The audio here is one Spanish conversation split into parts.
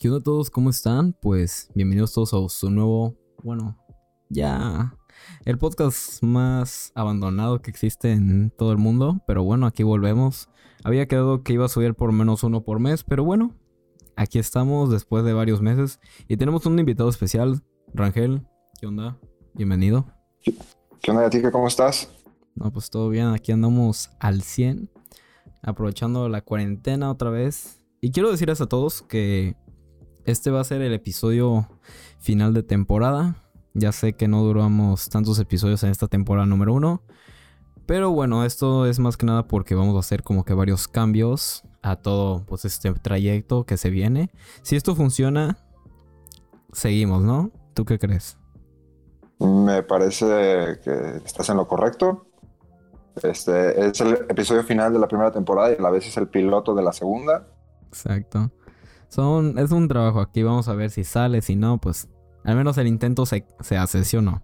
¿Qué onda a todos? ¿Cómo están? Pues bienvenidos todos a su nuevo, bueno, ya el podcast más abandonado que existe en todo el mundo, pero bueno, aquí volvemos. Había quedado que iba a subir por menos uno por mes, pero bueno, aquí estamos después de varios meses y tenemos un invitado especial, Rangel. ¿Qué onda? Bienvenido. ¿Qué onda, Tika? ¿Cómo estás? No, pues todo bien, aquí andamos al 100, aprovechando la cuarentena otra vez. Y quiero decirles a todos que este va a ser el episodio final de temporada. Ya sé que no duramos tantos episodios en esta temporada número uno. Pero bueno, esto es más que nada porque vamos a hacer como que varios cambios a todo pues este trayecto que se viene. Si esto funciona, seguimos, ¿no? ¿Tú qué crees? Me parece que estás en lo correcto. Este es el episodio final de la primera temporada y a la vez es el piloto de la segunda. Exacto. Son, es un trabajo aquí, vamos a ver si sale, si no, pues al menos el intento se, se hace, ¿sí o no?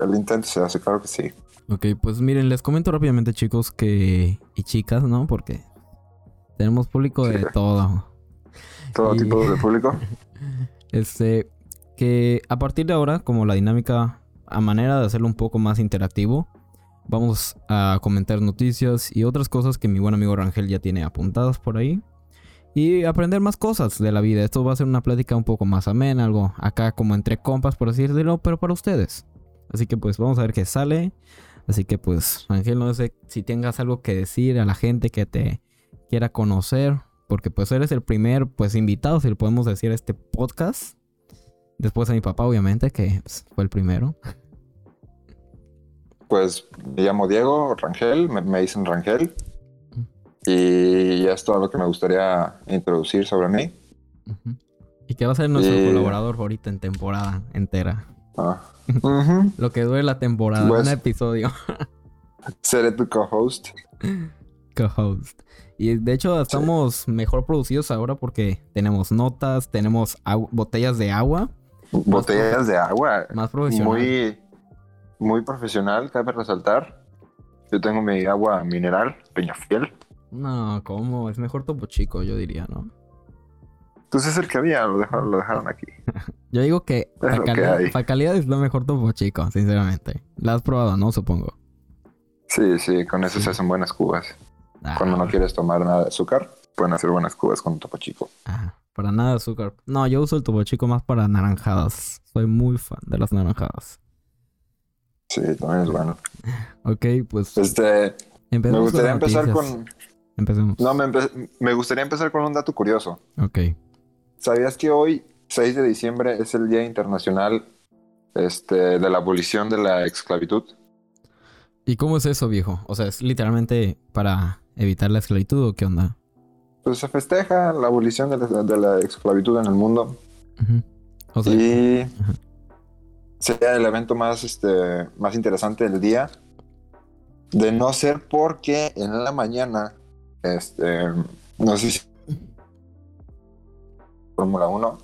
El intento se hace, claro que sí. Ok, pues miren, les comento rápidamente chicos que... y chicas, ¿no? Porque tenemos público de todo. Todo Y- tipo de público. Este, que a partir de ahora, como la dinámica, a manera de hacerlo un poco más interactivo, vamos a comentar noticias y otras cosas que mi buen amigo Rangel ya tiene apuntadas por ahí. Y aprender más cosas de la vida. Esto va a ser una plática un poco más amena, algo acá como entre compas, por decirlo, pero para ustedes. Así que pues vamos a ver qué sale. Así que pues, Rangel, no sé si tengas algo que decir a la gente que te quiera conocer. Porque pues eres el primer pues invitado, si le podemos decir, a este podcast. Después a mi papá, obviamente, que pues, fue el primero. Pues me llamo Diego Rangel, me dicen Rangel. Y ya es todo lo que me gustaría introducir sobre mí. Y que va a ser nuestro Eh. colaborador ahorita en temporada entera. Ah. Lo que dure la temporada, Pues- un episodio. Seré tu co-host. Co-host. Y de hecho estamos mejor producidos ahora porque tenemos notas, tenemos botellas de agua. Botellas de agua. Más profesional. Muy, muy profesional, cabe resaltar. Yo tengo mi agua mineral, Peñafiel. No, ¿cómo? Es mejor Topo Chico, yo diría, ¿no? Entonces es el que había, lo dejaron, lo dejaron aquí. Yo digo que para que calidad, es lo mejor Topo Chico, sinceramente. La has probado, ¿no? Supongo. Sí, sí, con eso se hacen buenas cubas. Ah, Cuando no quieres tomar nada de azúcar, pueden hacer buenas cubas con topo chico. Ah, para nada de azúcar. No, yo uso el Topo Chico más para naranjadas. Soy muy fan de las naranjadas. Sí, también es bueno. Ok, pues Este, me gustaría empezar con... Empecemos. No, me, empe- me gustaría empezar con un dato curioso. Ok. ¿Sabías que hoy, 6 de diciembre, es el Día Internacional este, de la abolición de la esclavitud? ¿Y cómo es eso, viejo? O sea, ¿es literalmente para evitar la esclavitud o qué onda? Pues se festeja la abolición de la, de la esclavitud en el mundo. O sea, y sería el evento más, este, más interesante del día. De no ser porque en la mañana, este, no sé si Fórmula 1,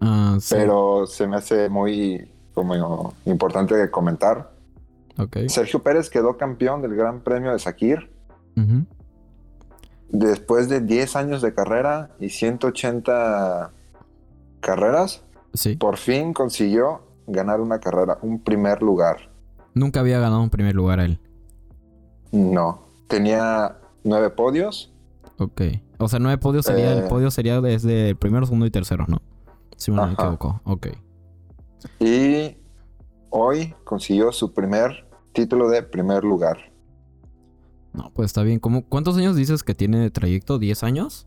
ah, sí. pero se me hace muy como importante de comentar. Ok. Sergio Pérez quedó campeón del Gran Premio de Sakir Ujú. después de 10 años de carrera y 180 carreras. Sí. Por fin consiguió ganar una carrera, un primer lugar. Nunca había ganado un primer lugar él. No, tenía nueve podios. Ok. O sea, nueve podios sería... El Eh. podio sería desde el primero, segundo y tercero, ¿no? Si me no me equivoco. Ok. Y hoy consiguió su primer título de primer lugar. No, pues está bien. ¿Cómo, ¿Cuántos años dices que tiene de trayecto? ¿10 años?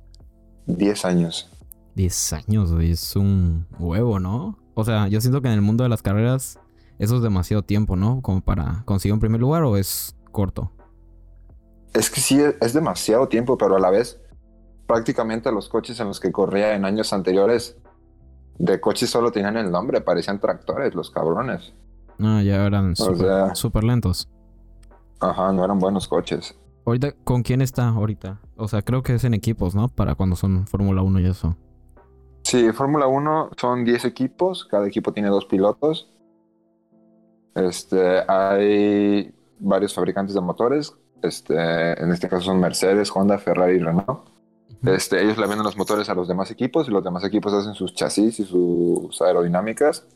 10 años. 10 años, güey. Es un huevo, ¿no? O sea, yo siento que en el mundo de las carreras eso es demasiado tiempo, ¿no? Como para conseguir un primer lugar o es corto. Es que sí, es demasiado tiempo, pero a la vez prácticamente los coches en los que corría en años anteriores de coches solo tenían el nombre, parecían tractores, los cabrones. Ah, ya eran súper súper lentos. Ajá, no eran buenos coches. Ahorita, ¿con quién está ahorita? O sea, creo que es en equipos, ¿no? Para cuando son Fórmula 1 y eso. Sí, Fórmula 1 son 10 equipos, cada equipo tiene dos pilotos. Este, hay varios fabricantes de motores. Este, en este caso son Mercedes, Honda, Ferrari y Renault. Este, ellos le venden los motores a los demás equipos y los demás equipos hacen sus chasis y sus aerodinámicas.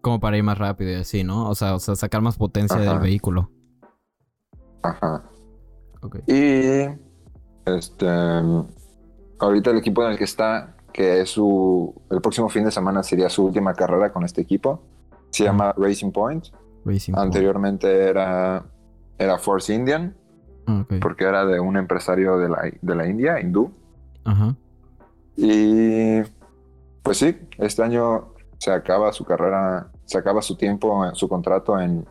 Como para ir más rápido y así, ¿no? O sea, o sea sacar más potencia Ajá. del vehículo. Ajá. Ok. Y este ahorita el equipo en el que está, que es su el próximo fin de semana sería su última carrera con este equipo, se llama Racing Point. Racing Point. Anteriormente era era Force Indian, Ah, ok. porque era de un empresario de la, de la India, hindú. Ajá. Y pues sí, este año se acaba su carrera, se acaba su tiempo, su contrato en,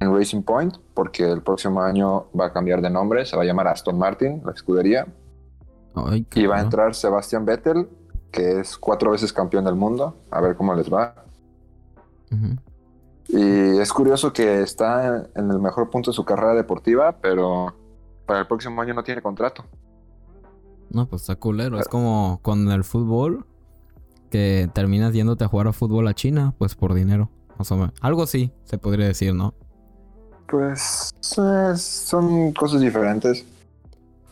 en Racing Point, porque el próximo año va a cambiar de nombre, se va a llamar Aston Martin, la escudería, Ay, y va a entrar Sebastian Vettel, que es cuatro veces campeón del mundo, a ver cómo les va. Ujú. Y es curioso que está en el mejor punto de su carrera deportiva, pero para el próximo año no tiene contrato. No, pues está culero. Es como con el fútbol que terminas yéndote a jugar a fútbol a China, pues por dinero. Más o menos. Algo así, se podría decir, ¿no? Pues eh, son cosas diferentes.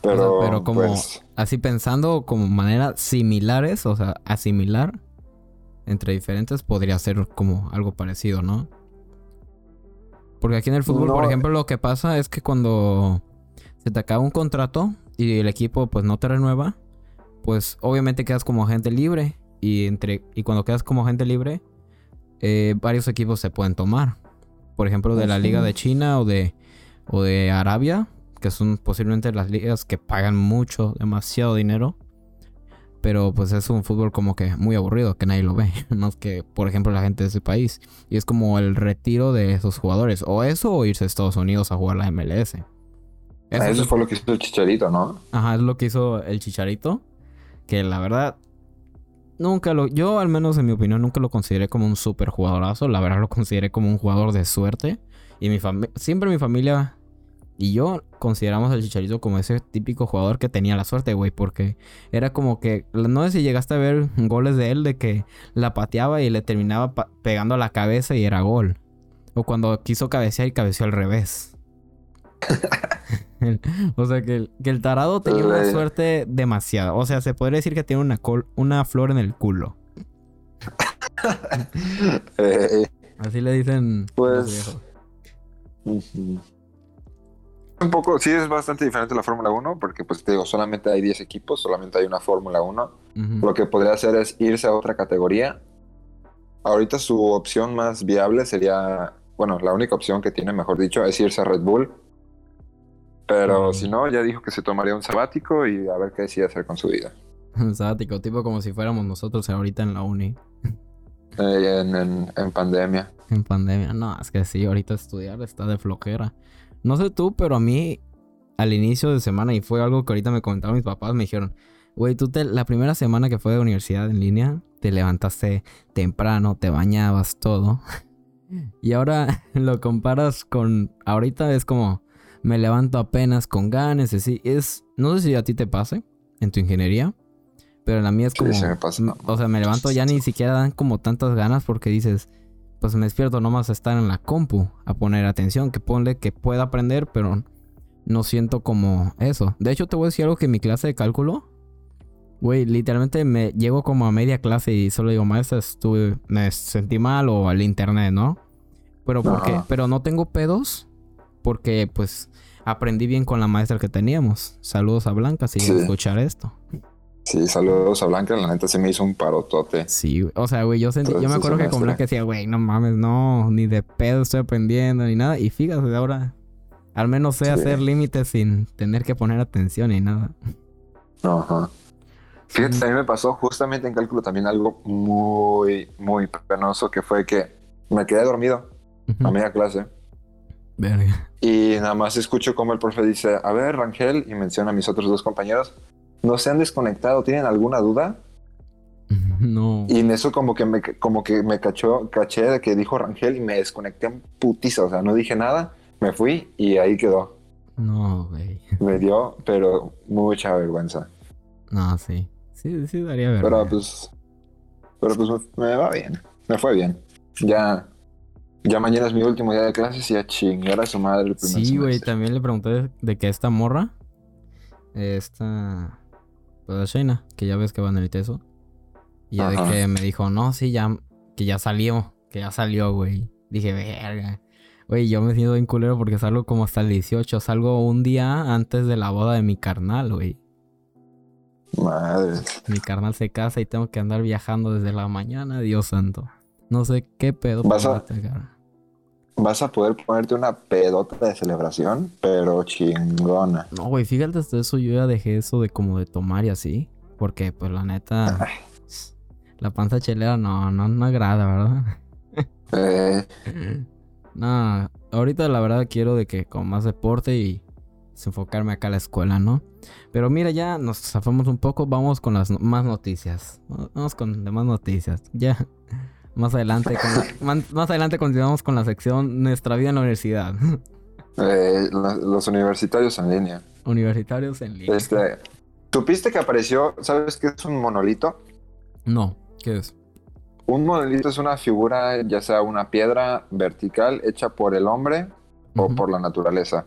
Pero, O sea, pero como- pues, Así pensando como maneras similares, o sea, asimilar entre diferentes podría ser como algo parecido, ¿no? Porque aquí en el fútbol, por ejemplo, lo que pasa es que cuando se te acaba un contrato y el equipo pues no te renueva, pues obviamente quedas como agente libre y entre y cuando quedas como agente libre eh, varios equipos se pueden tomar. Por ejemplo, de la liga de China o de o de Arabia, que son posiblemente las ligas que pagan mucho, demasiado dinero. Pero pues es un fútbol como que muy aburrido, que nadie lo ve. Más que, por ejemplo, la gente de ese país. Y es como el retiro de esos jugadores. O eso o irse a Estados Unidos a jugar la MLS. Eso, fue lo que hizo el Chicharito, ¿no? Ajá, es lo que hizo el Chicharito. Que la verdad, nunca lo. Yo, al menos en mi opinión, nunca lo consideré como un super jugadorazo. La verdad, lo consideré como un jugador de suerte. Y mi familia. Siempre mi familia y yo consideramos al Chicharito como ese típico jugador que tenía la suerte, güey. Porque era como que. No sé si llegaste a ver goles de él de que la pateaba y le terminaba pegando a la cabeza y era gol. O cuando quiso cabecear y cabeceó al revés. O sea que el, que el tarado tenía una suerte demasiada. O sea, se podría decir que tiene una, col- una flor en el culo. Eh, Así le dicen Pues-. Un poco, sí es bastante diferente la Fórmula 1, porque pues te digo, solamente hay 10 equipos, solamente hay una Fórmula 1. Ujú. Lo que podría hacer es irse a otra categoría. Ahorita su opción más viable sería, bueno, la única opción que tiene, mejor dicho, es irse a Red Bull. Pero si no, ya dijo que se tomaría un sabático y a ver qué decide hacer con su vida. Sabático, tipo como si fuéramos nosotros ahorita en la uni. Eh, en, en- en pandemia. En pandemia. No, es que sí, ahorita estudiar está de flojera. No sé tú, pero a mí al inicio de semana, y fue algo que ahorita me comentaron mis papás, me dijeron, güey, tú te, la primera semana que fue de universidad en línea, te levantaste temprano, te bañabas, todo. Y ahora lo comparas con, ahorita es como, me levanto apenas con ganas, así, es, no sé si a ti te pase en tu ingeniería, pero en la mía es como, sí me pasa. o sea, me levanto ya ni siquiera dan como tantas ganas porque dices, pues me despierto nomás a estar en la compu, a poner atención, que ponle que pueda aprender, pero no siento como eso. De hecho, te voy a decir algo que en mi clase de cálculo, güey, literalmente me llego como a media clase y solo digo, maestra, estuve, me sentí mal o al internet, ¿no? Pero porque, Ajá. pero no tengo pedos porque pues aprendí bien con la maestra que teníamos. Saludos a Blanca si Sí. escuchar esto. Sí, saludos a Blanca, la neta se me hizo un parotote. Sí, o sea, güey, yo, sentí- yo me acuerdo que con. Blanca decía, güey, no mames, no, ni de pedo estoy aprendiendo ni nada. Y fíjate, ahora al menos sé Sí. hacer límites sin tener que poner atención ni nada. Ajá. Fíjate, a mí me pasó justamente en cálculo también algo muy, muy penoso, que fue que me quedé dormido a media clase Verga. y nada más escucho como el profe dice, a ver, Rangel, y menciona a mis otros dos compañeros, no se han desconectado, ¿tienen alguna duda? No. Y en eso como que me, como que me cachó, caché de que dijo Rangel y me desconecté en putiza, o sea, no dije nada, me fui y ahí quedó. No, güey. Me dio, pero mucha vergüenza. No, sí. Sí, sí daría verga. Pero pues, pero pues me, me va bien, me fue bien. Ya, ya mañana es mi último día de clases y a chingar a su madre el primer Sí, güey, también le pregunté de, de que esta morra, esta, pues a Shayna, que ya ves que va en el teso. Y ya de que me dijo, no, sí, ya, que ya salió, que ya salió, güey. Dije, verga. Güey, yo me siento bien culero porque salgo como hasta el 18. Salgo un día antes de la boda de mi carnal, güey. Madre. Mi carnal se casa y tengo que andar viajando desde la mañana, Dios santo. No sé qué pedo. Vas a-. Vas a poder ponerte una pedota de celebración, pero chingona. No, güey, fíjate hasta eso, yo ya dejé eso de como de tomar y así. Porque, pues, la neta, la panza chelera no, no, no agrada, ¿verdad? Eh, No, ahorita la verdad quiero de que con más deporte y enfocarme acá a la escuela, ¿no? Pero mira, ya nos zafamos un poco, vamos con las no- más noticias. Vamos con demás noticias. Ya. Más adelante, con la- man- más adelante continuamos con la sección Nuestra vida en la universidad. eh, lo- los universitarios en línea. Universitarios en línea. Este, ¿Tupiste que apareció? ¿Sabes qué es un monolito? No, ¿qué es? Un monolito es una figura, ya sea una piedra vertical hecha por el hombre o por la naturaleza.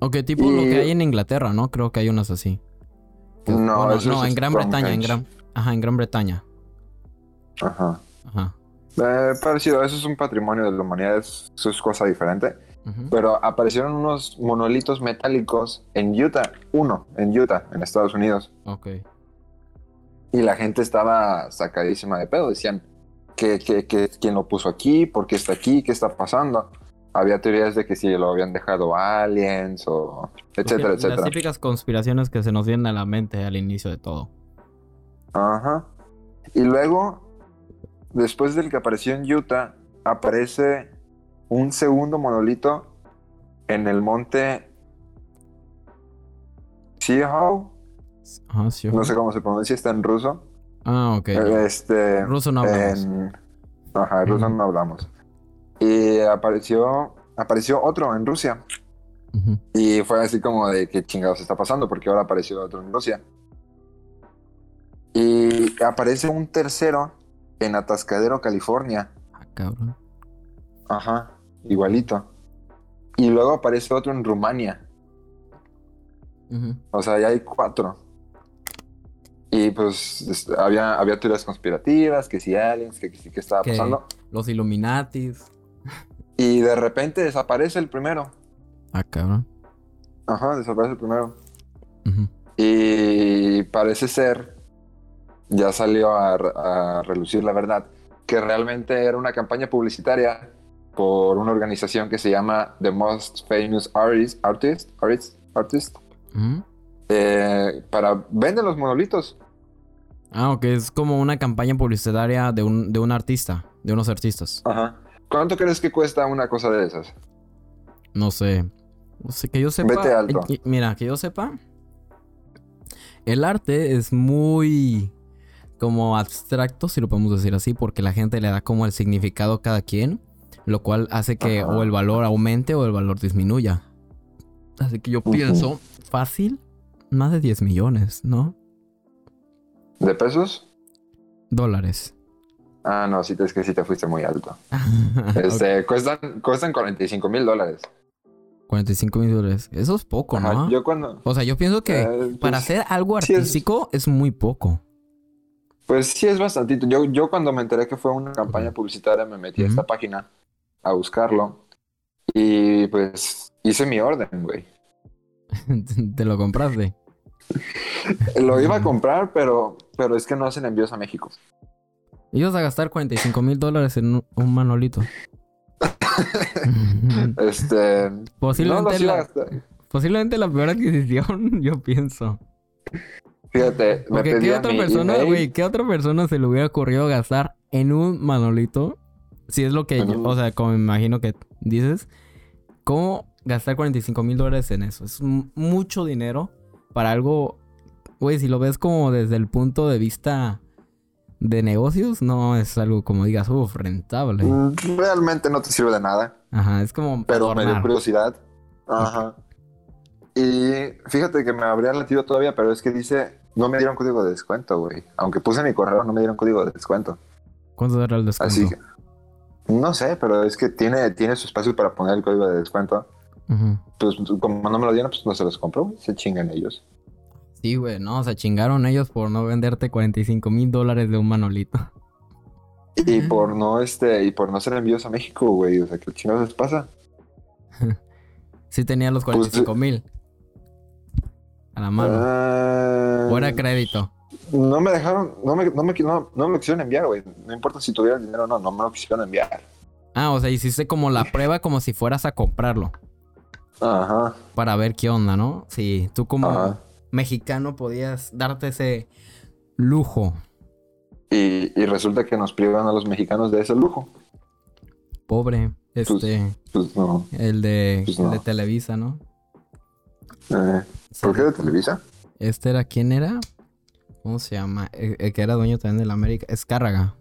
Ok, tipo lo que hay en Inglaterra, ¿no? Creo que hay unas así. No, bueno, no, en Gran Bretaña, en. Gran... Ajá, en Gran Bretaña. Ajá. Ajá. Eh, parecido, eso es un patrimonio de la humanidad, es- eso es cosa diferente. Ujú. Pero aparecieron unos monolitos metálicos en Utah, uno en Utah, en Estados Unidos. Ok. Y la gente estaba sacadísima de pedo. Decían, que, que, que- ¿quién lo puso aquí? ¿Por qué está aquí? ¿Qué está pasando? Había teorías de que si lo habían dejado aliens o etcétera, Las etcétera. típicas conspiraciones que se nos vienen a la mente al inicio de todo. Ajá. Y luego, después del que apareció en Utah, aparece un segundo monolito en el monte. Ajá, sí. No sé cómo se pronuncia, está en ruso. Ah, ok. Este, Ruso no hablamos. en- Ajá, en ruso no hablamos. Y apareció, apareció otro en Rusia. Y fue así como de qué chingados está pasando, porque ahora apareció otro en Rusia. Y aparece un tercero en Atascadero, California. Ah, cabrón. Ajá, igualito. Y luego aparece otro en Rumania. Ujú. O sea, ya hay cuatro. Y pues es- había, había teorías conspirativas, que si aliens, que sí que estaba Que pasando. Los Illuminatis. Y de repente desaparece el primero. Ah, cabrón. Ajá, desaparece el primero. Ujú. Y parece ser, ya salió a, a relucir la verdad, que realmente era una campaña publicitaria por una organización que se llama The Most Famous Artist, Artist, Artist, Artist eh, para venden los monolitos. Ah, ok. Es como una campaña publicitaria de un, de un artista. De unos artistas. Ajá. ¿Cuánto crees que cuesta una cosa de esas? No sé. No sé, que yo sepa. Vete alto. Mira, que yo sepa. El arte es muy como abstracto, si lo podemos decir así, porque la gente le da como el significado a cada quien, lo cual hace que Ajá. o el valor aumente o el valor disminuya. Así que yo pienso, fácil, más de 10 millones, ¿no? ¿De pesos? Dólares. Ah, no, sí, es que sí te fuiste muy alto. Este, cuestan, cuestan 45 mil dólares. 45 mil dólares. Eso es poco, Ajá, ¿no? Yo cuando... O sea, yo pienso que eh, pues, para hacer algo sí es- artístico es muy poco. Pues sí, es bastantito. Yo, yo cuando me enteré que fue una campaña publicitaria me metí a esta página a buscarlo y pues hice mi orden, güey. Te lo compraste. Lo iba a comprar, pero, pero es que no hacen envíos a México. Ibas a gastar 45 mil dólares en un, manolito. Este... no posiblemente, a la, posiblemente la peor adquisición, yo pienso. Fíjate, me Porque ¿qué otra mi persona, güey, qué otra persona se le hubiera ocurrido gastar en un manolito? Si es lo que, yo- o sea, como me imagino que dices, ¿cómo gastar 45 mil dólares en eso? Es mucho dinero para algo, güey, si lo ves como desde el punto de vista de negocios, no es algo como digas, uff, rentable. Mm, Realmente no te sirve de nada. Ajá, es como pero me dio adornar. curiosidad. Ajá. Y fíjate que me habría latido todavía, pero es que dice, no me dieron código de descuento, güey. Aunque puse mi correo, no me dieron código de descuento. ¿Cuánto era el descuento? Así que, no sé, pero es que tiene, tiene su espacio para poner el código de descuento. Pues como no me lo dieron, pues no se los compró, güey. Se chingan ellos. Sí, güey, no, se chingaron ellos por no venderte 45 mil dólares de un manolito. Y por no, este, y por no hacer envíos a México, güey. O sea, ¿qué chingados les pasa? Sí tenía los 45 mil. A la mano. Ah, Fuera crédito. no me dejaron, no me, no me, no, no me lo quisieron enviar, güey. No importa si tuviera el dinero o no, no me lo quisieron enviar. Ah, o sea, hiciste como la prueba como si fueras a comprarlo. Ajá, Para ver qué onda, ¿no? Sí, tú como ajá. mexicano podías darte ese lujo. Y, y resulta que nos privan a los mexicanos de ese lujo. Pobre. Este, Pues no. el de, pues el no. de Televisa, ¿no? Eh, ¿Por qué de Televisa? Este era, ¿quién era? ¿Cómo se llama? El, el que era dueño también de la América. Escárraga.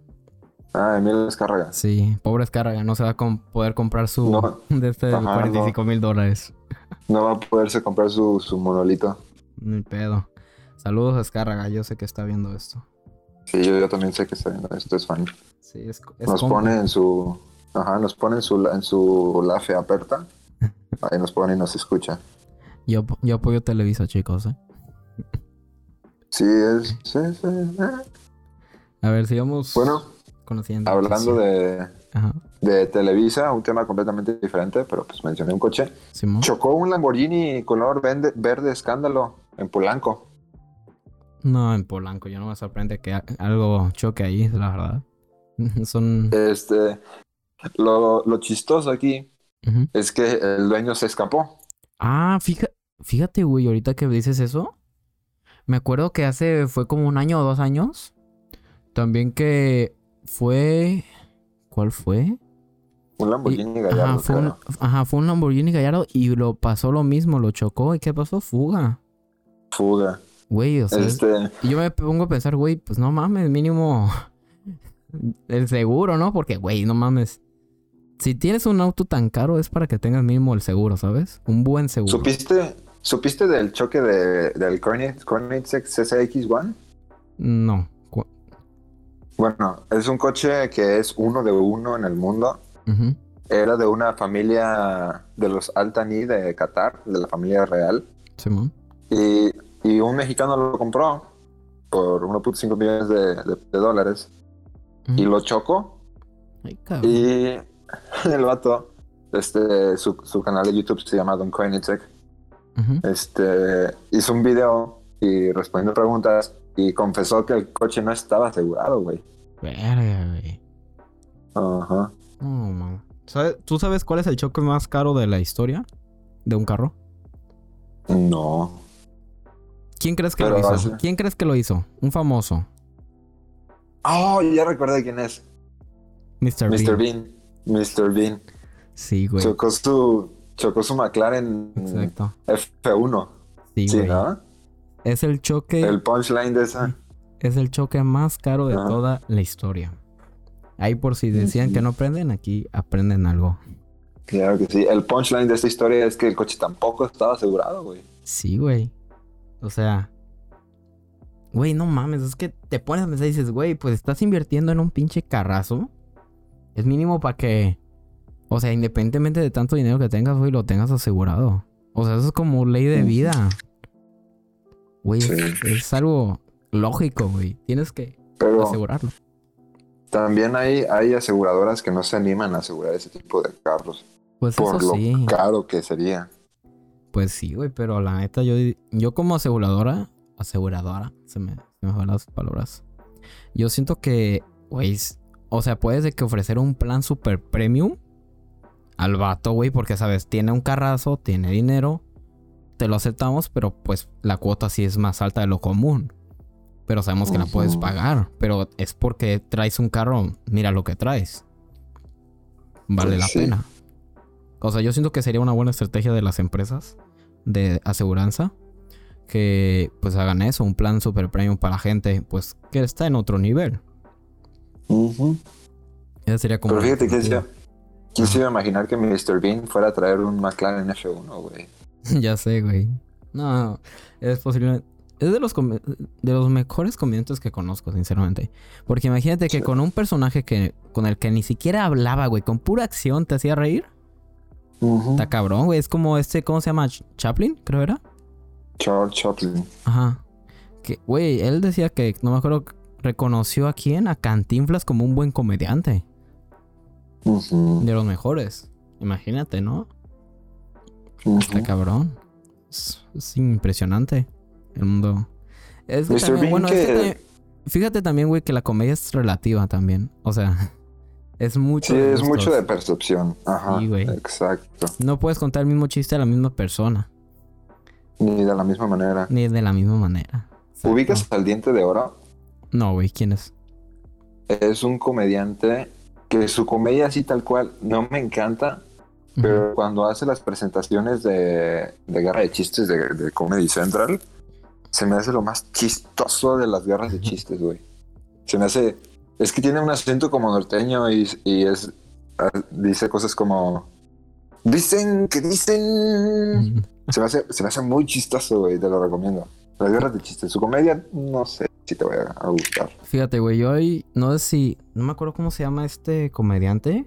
Ah, Emilio Descarga. Sí, pobre Escárraga. No se va a com- poder comprar su... No. De este de Ajá, 45 mil dólares. No va a poderse comprar su, su monolito. Ni pedo. Saludos a Escárraga. Yo sé que está viendo esto. Sí, yo, yo también sé que está viendo esto, es fan. Sí, es, es Nos compa. pone en su. Ajá, nos pone en su, en su lafe aperta. Ahí nos pone y nos escucha. Yo, yo apoyo Televisa, chicos, ¿eh? Sí, es. Sí, sí. A ver, sigamos Bueno, conociendo. hablando de, Ajá. de Televisa, un tema completamente diferente, pero pues mencioné un coche. Simón. Chocó un Lamborghini color verde, verde escándalo en Polanco. No, en Polanco. Yo no me sorprende que algo choque ahí, la verdad. Son... Este. Lo, lo chistoso aquí es que el dueño se escapó. Ah, fija- fíjate, güey, ahorita que dices eso. Me acuerdo que hace, fue como un año o dos años. También que fue... ¿Cuál fue? Un Lamborghini Y- Gallardo. ajá, fue un, creo. ajá, fue un Lamborghini Gallardo y lo pasó lo mismo, lo chocó. ¿Y qué pasó? Fuga. Fuga. Güey, o sea, es- Este. y yo me pongo a pensar, güey, pues no mames, mínimo el seguro, ¿no? Porque, güey, no mames. Si tienes un auto tan caro es para que tengas mínimo el seguro, ¿sabes? Un buen seguro. ¿Supiste, ¿Supiste del choque de, del Koenigsegg Koenigsegg CCX1? No. Bueno, es un coche que es uno de uno en el mundo. Era de una familia de los Altani de Qatar, de la familia real. Simón. Y, y un mexicano lo compró por 1.5 millones de, de- de dólares. Y lo chocó. Ay. Y el vato, este, su, su canal de YouTube se llama Don Koenigsegg. Este, hizo un video y respondiendo preguntas y confesó que el coche no estaba asegurado, güey. Verga, güey. Ajá. No, man. ¿Sabe- ¿Tú sabes cuál es el choque más caro de la historia? ¿De un carro? No. ¿Quién crees que Pero lo hizo? ¿Quién crees que lo hizo? Un famoso. Oh, ya recordé quién es. Mr. Mr. Bean. Bean. Mr. Bean. Sí, güey. Chocó su, chocó su McLaren Exacto. F1. Sí, Sí. ¿no? Es el choque. El punchline de esa. Es el choque más caro de Ajá. toda la historia. Ahí por si decían que no aprenden, aquí aprenden algo. Claro que sí. El punchline de esta historia es que el coche tampoco estaba asegurado, güey. Sí, güey. O sea... Güey, no mames, es que te pones a pensar y dices, güey, pues estás invirtiendo en un pinche carrazo. Es mínimo para que... O sea, independientemente de tanto dinero que tengas, güey, lo tengas asegurado. O sea, eso es como ley de vida. Güey, es- Sí. es, algo lógico, güey. Tienes que Pero asegurarlo. también hay, hay aseguradoras que no se animan a asegurar ese tipo de carros. Pues Por eso lo sí. caro que sería. Pues sí, güey, pero la neta, yo, yo como aseguradora, aseguradora, se me, se me van las palabras. Yo siento que, güey, o sea, puedes de que ofrecer un plan super premium al vato, güey, porque sabes, tiene un carrazo, tiene dinero, te lo aceptamos, pero pues la cuota sí es más alta de lo común. Pero sabemos que la puedes pagar, pero es porque traes un carro, mira lo que traes. Vale Pues la sí. pena. O sea, yo siento que sería una buena estrategia de las empresas de aseguranza que pues hagan eso, un plan super premium para la gente pues que está en otro nivel. Ujú. Esa sería como Pero fíjate que alternativa. ¿Quién se iba a imaginar que Mr. Bean fuera a traer un McLaren F1, güey? ya sé, güey. No, es posible. Es de los, de los mejores comediantes que conozco, sinceramente. Porque imagínate que Sí. con un personaje que con el que ni siquiera hablaba, güey, con pura acción te hacía reír. Está cabrón, güey. Es como este, ¿cómo se llama? Ch- Chaplin, creo era. Charles Chaplin. Ajá. que, güey, él decía que, no me acuerdo, reconoció a quién, a Cantinflas como un buen comediante. De los mejores. Imagínate, ¿no? ujú. Está cabrón. Es, es impresionante. El mundo. Es que también, bueno, es que que- también- fíjate también, güey, que la comedia es relativa también. O sea, es mucho. Sí, de es mucho de percepción. Ajá. Sí, güey. Exacto. No puedes contar el mismo chiste a la misma persona, Ni de la misma manera. ni de la misma manera. Exacto. ¿Ubicas al diente de oro? No, güey, ¿quién es? Es un comediante que su comedia así tal cual no me encanta, pero cuando hace las presentaciones de, de guerra de chistes de, de Comedy Central, se me hace lo más chistoso de las guerras de chistes, güey. Se me hace... Es que tiene un acento como norteño y, y es... ah, Dice cosas como... Dicen que dicen... Se me hace, se me hace muy chistoso, güey, te lo recomiendo. Las guerras de chistes. Su comedia, no sé si te va a gustar. Fíjate, güey, yo hoy no sé si. No me acuerdo cómo se llama este comediante.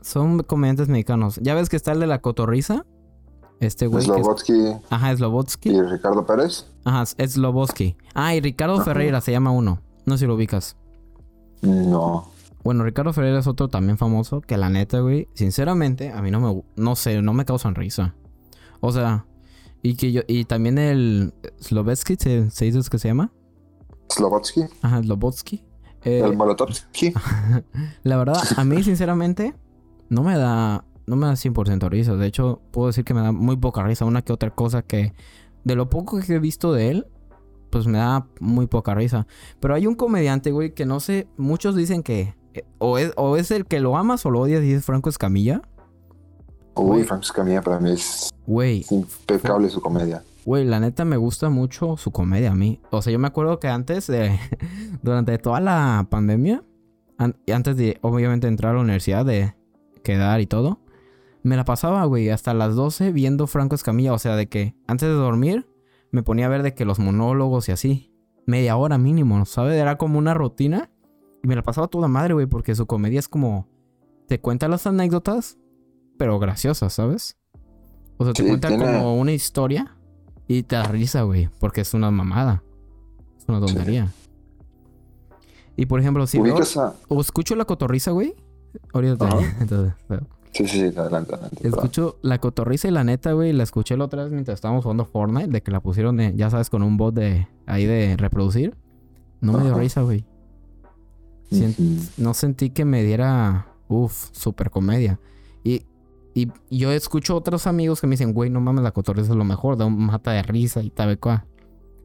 Son comediantes mexicanos. Ya ves que está el de la cotorriza. Este güey. que es- Slobotsky Ajá, Slobotsky. y Ricardo Pérez. Ajá, es Slobotsky. Ah, y Ricardo Ajá. Ferreira se llama uno. No sé si lo ubicas. No. Bueno, Ricardo Ferreira es otro también famoso que la neta, güey, sinceramente, a mí no me, no sé, no me causan risa. O sea, y que yo, y también el Slovetsky, ¿se, se dice que se llama? Slobotsky, Ajá, Slobotsky. Eh, el Molotovsky. la verdad, a mí, sinceramente, no me da, no me da 100% risa. De hecho, puedo decir que me da muy poca risa. Una que otra cosa que, de lo poco que he visto de él, pues me da muy poca risa. Pero hay un comediante, güey, que no sé, muchos dicen que eh, o es, o es el que lo amas o lo odias y es Franco Escamilla. Uy, Frank Escamilla para mí es Güey, impecable su comedia. Güey, la neta me gusta mucho su comedia a mí. O sea, yo me acuerdo que antes de, durante toda la pandemia, an- y antes de obviamente entrar a la universidad, de quedar y todo, me la pasaba, güey, hasta las 12 viendo Franco Escamilla. O sea, de que antes de dormir me ponía a ver de que los monólogos y así. Media hora mínimo, ¿sabes? Era como una rutina. Y me la pasaba toda madre, güey, porque su comedia es como... Te cuenta las anécdotas, pero graciosas, ¿sabes? O sea, te Sí, cuenta como una historia y te da risa, güey, porque es una mamada. Es una tontería. Y por ejemplo, si veo, o escucho la cotorriza, güey. Ahorita Ajá. entonces, pero- Sí, sí, sí, adelante, adelante. Escucho la cotorriza y la neta, güey, la escuché la otra vez mientras estábamos jugando Fortnite, de que la pusieron de, ya sabes, con un bot de ahí de reproducir. No me dio risa, güey. No sentí que me diera, uff, super comedia. Y, yo escucho otros amigos que me dicen, güey, no mames, la cotorriza es lo mejor, da un mata de risa y tal.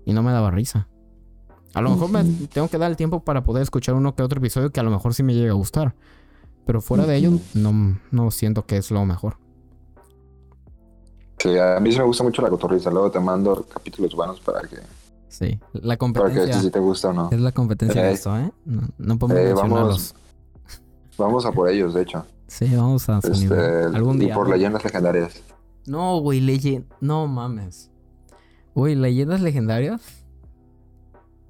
Y no me daba risa. A lo mejor me tengo que dar el tiempo para poder escuchar uno que otro episodio que a lo mejor sí me llega a gustar. Pero fuera de ello, no, no siento que es lo mejor. Sí, a mí sí me gusta mucho la cotorriza. Luego te mando capítulos buenos para que, Sí, la para que competencia si te gusta o no. es la competencia de Eh, esto, ¿eh? No, no podemos eh, vamos, vamos a por ellos, de hecho. Sí, vamos a Este. Algún y día. por güey. leyendas legendarias. No, güey, leyenda. No mames. Güey, leyendas legendarias.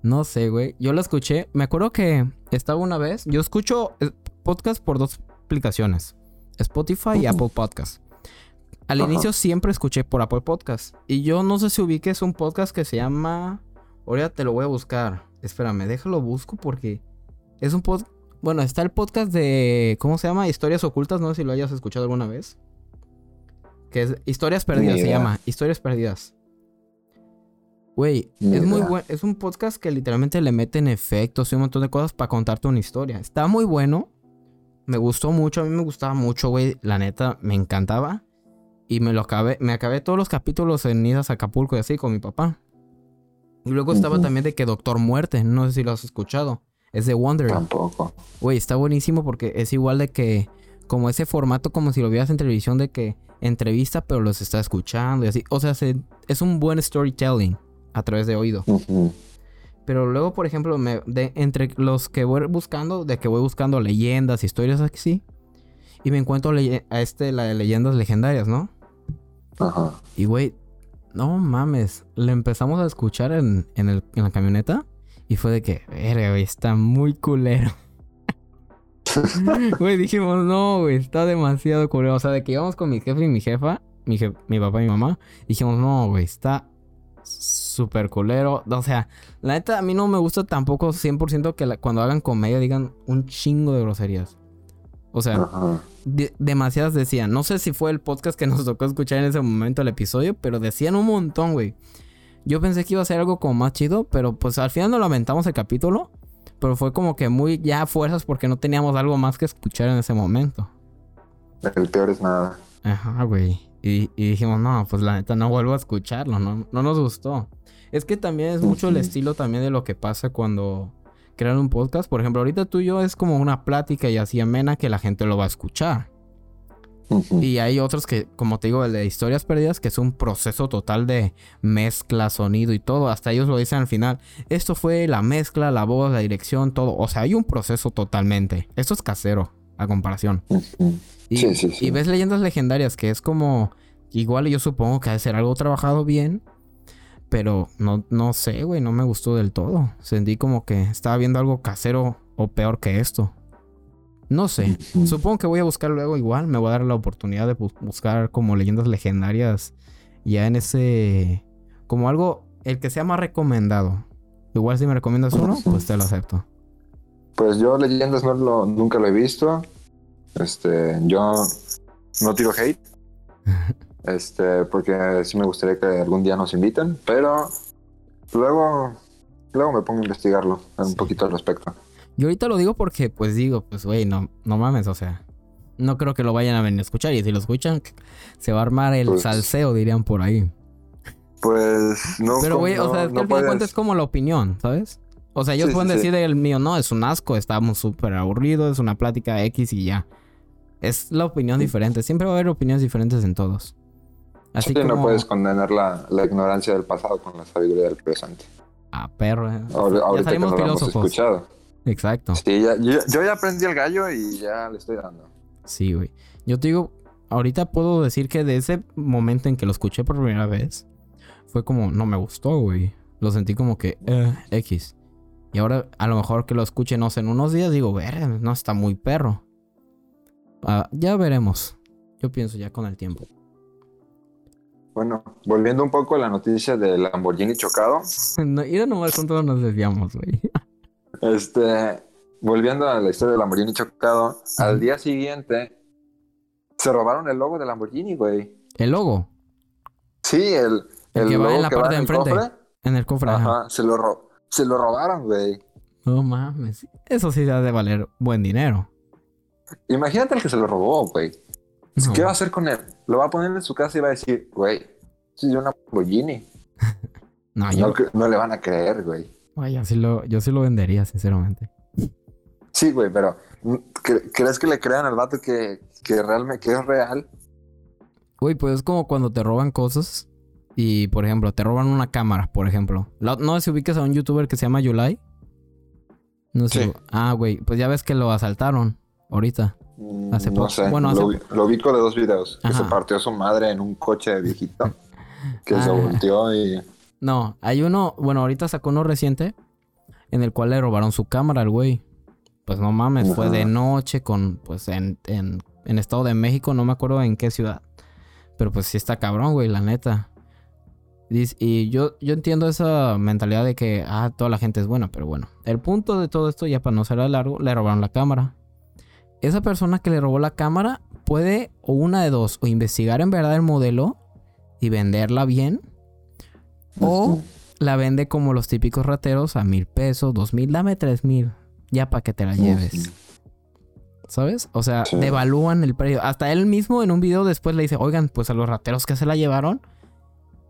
No sé, güey. Yo la escuché. Me acuerdo que estaba una vez. Yo escucho eh, podcast por dos aplicaciones: Spotify y. Apple Podcast. Al inicio siempre escuché por Apple Podcast. Y yo no sé si ubiques un podcast que se llama. Ahorita te lo voy a buscar. Espérame, déjalo busco porque es un podcast. Bueno, está el podcast de. ¿Cómo se llama? Historias ocultas. No sé si lo hayas escuchado alguna vez. Que es Historias Perdidas, se llama. Historias Perdidas. Güey, es muy bueno. Es un podcast que literalmente le meten efectos y un montón de cosas para contarte una historia. Está muy bueno. Me gustó mucho. A mí me gustaba mucho, güey. La neta, me encantaba. Y me lo acabé. Me acabé todos los capítulos en Idas Acapulco y así con mi papá. Y luego estaba también de que Doctor Muerte. No sé si lo has escuchado. Es de Wonder. Tampoco. Güey, está buenísimo porque es igual de que, como ese formato, como si lo vieras en televisión, de que entrevista, pero los está escuchando y así. O sea, se- es un buen storytelling a través de oído. Pero luego, por ejemplo, me, de, entre los que voy buscando, de que voy buscando leyendas, historias así, y me encuentro a este, la de leyendas legendarias, ¿no? Ajá. Y güey, no mames, le empezamos a escuchar en, en, el- en la camioneta y fue de que, verga, güey, está muy culero. Güey, dijimos, no, güey, está demasiado culero. O sea, de que íbamos con mi jefe y mi jefa, mi, mi papá y mi mamá, dijimos, no, güey, está súper culero. O sea, la neta, a mí no me gusta tampoco 100% que cuando hagan comedia digan un chingo de groserías. O sea, demasiadas decían. No sé si fue el podcast que nos tocó escuchar en ese momento el episodio, pero decían un montón, güey. Yo pensé que iba a ser algo como más chido, pero pues al final no lamentamos el capítulo. Pero fue como que muy ya fuerzas porque no teníamos algo más que escuchar en ese momento. El peor es nada. Ajá, güey. Y, dijimos, no, pues la neta no vuelvo a escucharlo, no, no nos gustó. Es que también es mucho el estilo también de lo que pasa cuando crean un podcast. Por ejemplo, ahorita tú y yo es como una plática y así amena que la gente lo va a escuchar. Y hay otros que, como te digo, el de historias perdidas, que es un proceso total de mezcla, sonido y todo. Hasta ellos lo dicen al final. Esto fue la mezcla, la voz, la dirección, todo. O sea, hay un proceso totalmente. Esto es casero, a comparación. Y, ves leyendas legendarias que es como. Igual yo supongo que ha de ser algo trabajado bien. Pero no, no sé, güey, no me gustó del todo. Sentí como que estaba viendo algo casero o peor que esto. No sé. Supongo que voy a buscar luego igual. Me voy a dar la oportunidad de buscar como leyendas legendarias. Ya en ese. Como algo. El que sea más recomendado. Igual si me recomiendas uno, pues te lo acepto. Pues yo leyendas no lo, nunca lo he visto. Este, yo no tiro hate. este, porque sí me gustaría que algún día nos inviten, pero luego, luego me pongo a investigarlo un poquito al respecto. Yo ahorita lo digo porque, pues digo, pues güey, no, no mames, o sea, no creo que lo vayan a venir a escuchar. Y si lo escuchan, se va a armar el pues salseo, dirían por ahí. Pues no. Pero güey, o sea, es que al final es como la opinión, ¿sabes? O sea, ellos pueden decir el mío, no, es un asco, estamos súper aburridos, es una plática X y ya. Es la opinión diferente. Siempre va a haber opiniones diferentes en todos. Así que no puedes condenar la, ignorancia del pasado con la sabiduría del presente. Ah, perro. Eh. Ahora, ya salimos que filósofos. escuchado. Exacto. Sí, ya, yo, ya aprendí el gallo y ya le estoy dando. Sí, güey. Yo te digo, ahorita puedo decir que de ese momento en que lo escuché por primera vez, fue como, no me gustó, güey. Lo sentí como que, eh, X. Y ahora, a lo mejor que lo escuche, no sé, en unos días, digo, ver, no está muy perro. Ah, ya veremos. Yo pienso ya con el tiempo. Bueno, volviendo un poco a la noticia del Lamborghini chocado. no, mira nomás con nos desviamos, güey. Este, volviendo a la historia del Lamborghini chocado, al día siguiente se robaron el logo del Lamborghini, güey. ¿El logo? Sí, el, el, que va en la parte de enfrente. En el cofre. Ajá, se lo, se lo robaron, güey. No mames. Eso sí ha de valer buen dinero. Imagínate el que se lo robó, güey. ¿Qué va a hacer con él? Lo va a poner en su casa y va a decir, güey, soy una Lamborghini. no, yo... no, le van a creer, güey. Yo sí, lo, yo sí lo vendería, sinceramente. Sí, güey, pero ¿crees que le crean al vato que, que realmente que es real? Güey, pues es como cuando te roban cosas y, por ejemplo, te roban una cámara, por ejemplo. No sé si ubicas a un youtuber que se llama Yulai. No sé. Ah, güey, pues ya ves que lo asaltaron ahorita. Mm, hace poco. Bueno, Lo, lo, vi con de dos videos. Que se partió su madre en un coche de viejito. que se ah. volteó y. No, hay uno. Bueno, ahorita sacó uno reciente. En el cual le robaron su cámara al güey. Pues no mames, fue de noche con. Pues en, en, en Estado de México, no me acuerdo en qué ciudad. Pero pues sí está cabrón, güey, la neta. Y yo, yo entiendo esa mentalidad de que, ah, toda la gente es buena, pero bueno. El punto de todo esto, ya para no ser largo, le robaron la cámara esa persona que le robó la cámara puede, o una de dos, o investigar en verdad el modelo y venderla bien, o la vende como los típicos rateros a mil pesos, dos mil, dame tres mil, ya para que te la lleves. ¿Sabes? O sea, devalúan el precio. Hasta él mismo en un video después le dice, oigan, pues a los rateros que se la llevaron,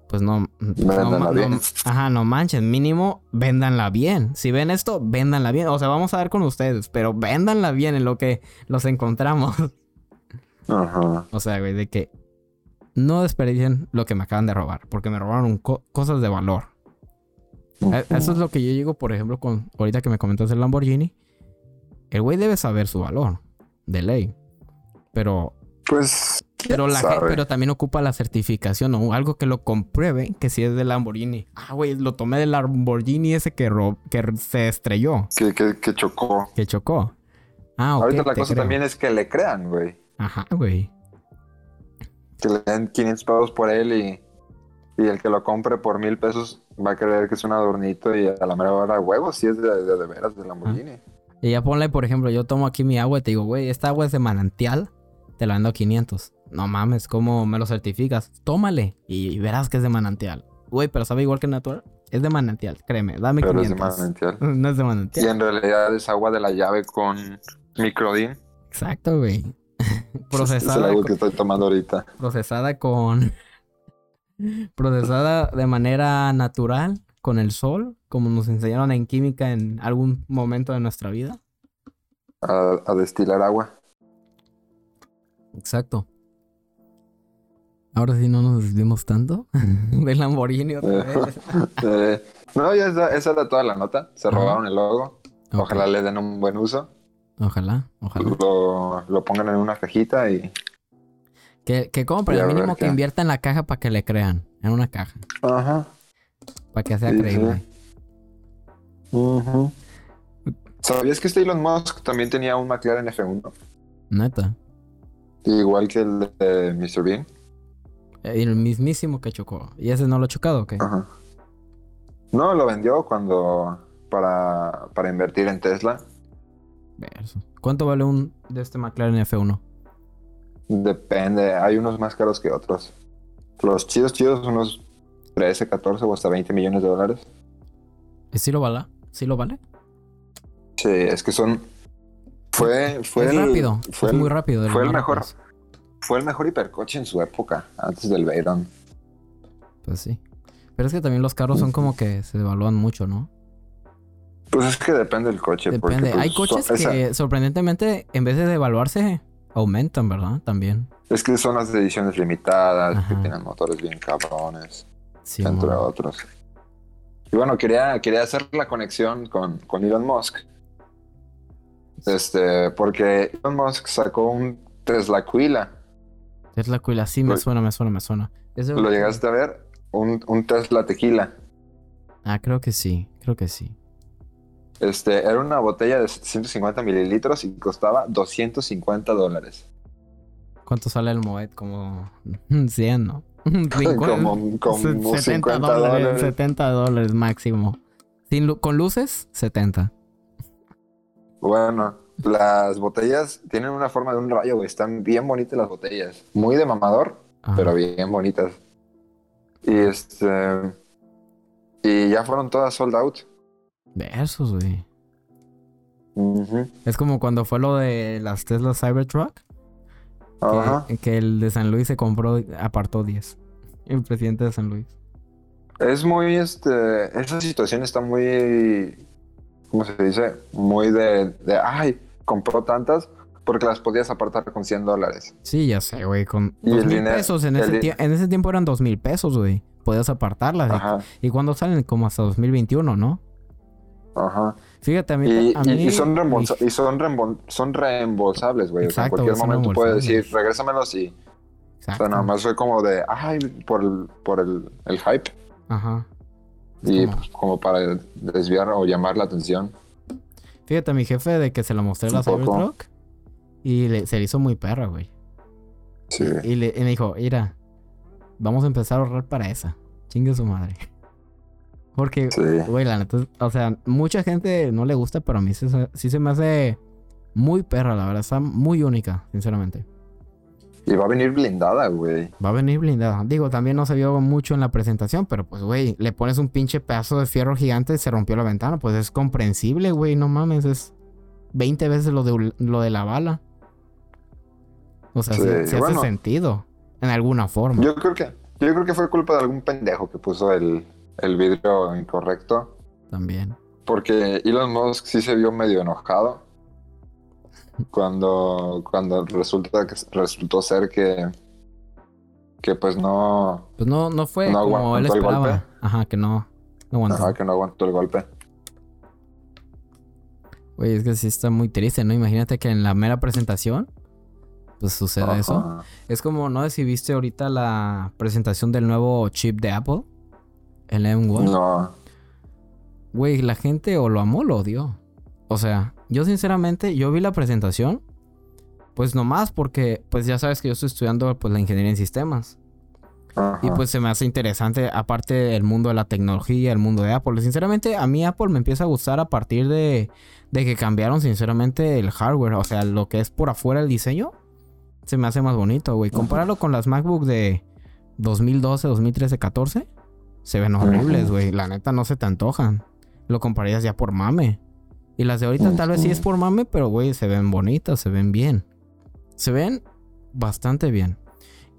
pues no, no, ajá, no manchen, mínimo véndanla bien. Si ven esto, véndanla bien. O sea, vamos a ver con ustedes, pero véndanla bien en lo que los encontramos. Ajá. O sea, güey, de que no desperdicien lo que me acaban de robar, porque me robaron cosas de valor. E, eso es lo que yo digo, por ejemplo, con ahorita que me comentas el Lamborghini. El güey debe saber su valor, de ley. Pero pues. Pero, la pero también ocupa la certificación o algo que lo compruebe que si es del Lamborghini. Ah, güey, lo tomé del Lamborghini ese que, que se estrelló. Que, que, chocó. Que chocó. Ah, ok. Ahorita la cosa también es que le crean, güey. Ajá, güey. Que le den 500 pavos por él y Y el que lo compre por mil pesos va a creer que es un adornito y a la mera hora huevos, si es de, de, de veras de Lamborghini. Y ya ponle, por ejemplo, yo tomo aquí mi agua y te digo, güey, esta agua es de manantial, te la vendo a 500. No mames, ¿cómo me lo certificas? Tómale y, y verás que es de manantial. Güey, pero sabe igual que natural. Es de manantial, créeme, dame Pero es 500. de manantial. No es de Y manantial. en realidad es agua de la llave con microdin. Exacto, güey. Procesada, agua con- que estoy tomando ahorita. procesada con... procesada de manera natural, con el sol, como nos enseñaron en química en algún momento de nuestra vida. A, a destilar agua. Exacto. Ahora sí no nos desviemos tanto del Lamborghini otra Eh, vez. no, ya esa, esa era toda la nota. Se robaron el logo. Ojalá le den un buen uso. Ojalá, ojalá. Lo, lo pongan en una cajita y. Que, que compren, al mínimo que invierta en la caja para que le crean. En una caja. Ajá. Para que sea Sí, creíble. sí. ¿Sabías que este Elon Musk también tenía un McLaren F1? Neta. Igual que el de Mr. Bean. El mismísimo que chocó. ¿Y ese no lo ha chocado o qué? Ajá. No, lo vendió cuando. Para, para invertir en Tesla. Verso. ¿Cuánto vale un de este McLaren F1? Depende, hay unos más caros que otros. Los chidos, chidos, unos 13, 14 o hasta 20 millones de dólares. ¿Y ¿Sí lo vale? ¿Sí lo vale? Sí, es que son. Fue, fue es el, rápido. Fue el, muy rápido. fue el mejor. rápidos. Fue el mejor hipercoche en su época, antes del Veyron. Pues sí. Pero es que también los carros son como que se devalúan mucho, ¿no? Pues es que depende del coche. porque, pues, Hay coches esa- que sorprendentemente, en vez de devaluarse, aumentan, ¿verdad? También. es que son las ediciones limitadas, que tienen motores bien cabrones, Sí, entre mon. otros. Y bueno, quería, quería hacer la conexión con, con Elon Musk. Este, porque Elon Musk sacó un Tesla Aquila. Es la cuila. Sí, me Lo- suena, me suena, me suena. ¿Es ¿Lo llegaste a ver? Un, un Tesla Tequila. Ah, creo que sí. Creo que sí. Este, era una botella de 750 mililitros y costaba 250 dólares. ¿Cuánto sale el Moet? Como 100, ¿no? Como, como 70 50 dólares, dólares. 70 dólares máximo. Sin lu- con luces, 70. Bueno, las botellas tienen una forma de un rayo, güey. Están bien bonitas las botellas. Muy de mamador, Ajá. pero bien bonitas. Y este. Y ya fueron todas sold out. Versos, güey. Es como cuando fue lo de las Tesla Cybertruck. Ajá. Que, que el de San Luis se compró, apartó 10. El presidente de San Luis. Es muy, este. Esa situación está muy. ¿Cómo se dice? Muy de. de ay, compró tantas porque las podías apartar con 100 dólares. Sí, ya sé, güey. Con Y dos el mil dinero- pesos. En ese, di- tie- en ese tiempo eran dos mil pesos, güey. Podías apartarlas. y- Ajá, Y, cuando salen, como hasta 2021, ¿no? Ajá. Fíjate, a mí. Y, a y- mí- y son, reembolsa- y son, reembol- son reembolsables, güey. O sea, en cualquier momento puedes decir, regrésamelos y. O Exacto. sea, nada más fue como de, ay, por el, por el, el hype. Ajá. Es Y como- pues, como para desviar o llamar la atención. Fíjate, a mi jefe de que se lo mostré la. Cybertruck. Y le- se le hizo muy perra, güey. Sí. Y, le, y me dijo, mira, vamos a empezar a ahorrar para esa. Chingue su madre. Porque, Sí. güey, la neta, o sea, mucha gente no le gusta, pero a mí sí, se- sí se me hace muy perra, la verdad. Está muy única, sinceramente. Y va a venir blindada, güey. Va a venir blindada. Digo, también no se vio mucho en la presentación, pero pues, güey, le pones un pinche pedazo de fierro gigante y se rompió la ventana. Pues es comprensible, güey, no mames, es 20 veces lo de, lo de la bala. O sea, Sí, bueno. hace sentido, en alguna forma. Yo creo que, yo creo que fue culpa de algún pendejo que puso el, el vidrio incorrecto. También. Porque Elon Musk sí se vio medio enojado cuando, cuando resulta que resultó ser que, que pues no, Pues no, no fue ¿No como él el esperaba. golpe? Ajá, que no. No aguantó. ajá, que no aguantó el golpe. Güey, es que sí está muy triste, ¿no? Imagínate que en la mera presentación, pues suceda eso. Es como, no sé si viste ahorita la presentación del nuevo chip de Apple, el M1. No, Güey, la gente o lo amó o lo odió. O sea, yo sinceramente, yo vi la presentación, pues nomás porque, pues ya sabes que yo estoy estudiando pues la ingeniería en sistemas. Ajá. Y pues se me hace interesante, aparte el mundo de la tecnología, el mundo de Apple. Sinceramente, a mí Apple me empieza a gustar a partir de, de que cambiaron, sinceramente, el hardware. O sea, lo que es por afuera el diseño, se me hace más bonito, güey. Compáralo con las MacBook de 2012, 2013, 14. Se ven horribles, güey. La neta no se te antojan. Lo comprarías ya por mame. Y las de ahorita tal vez sí es por mame, pero güey, se ven bonitas, se ven bien. Se ven bastante bien.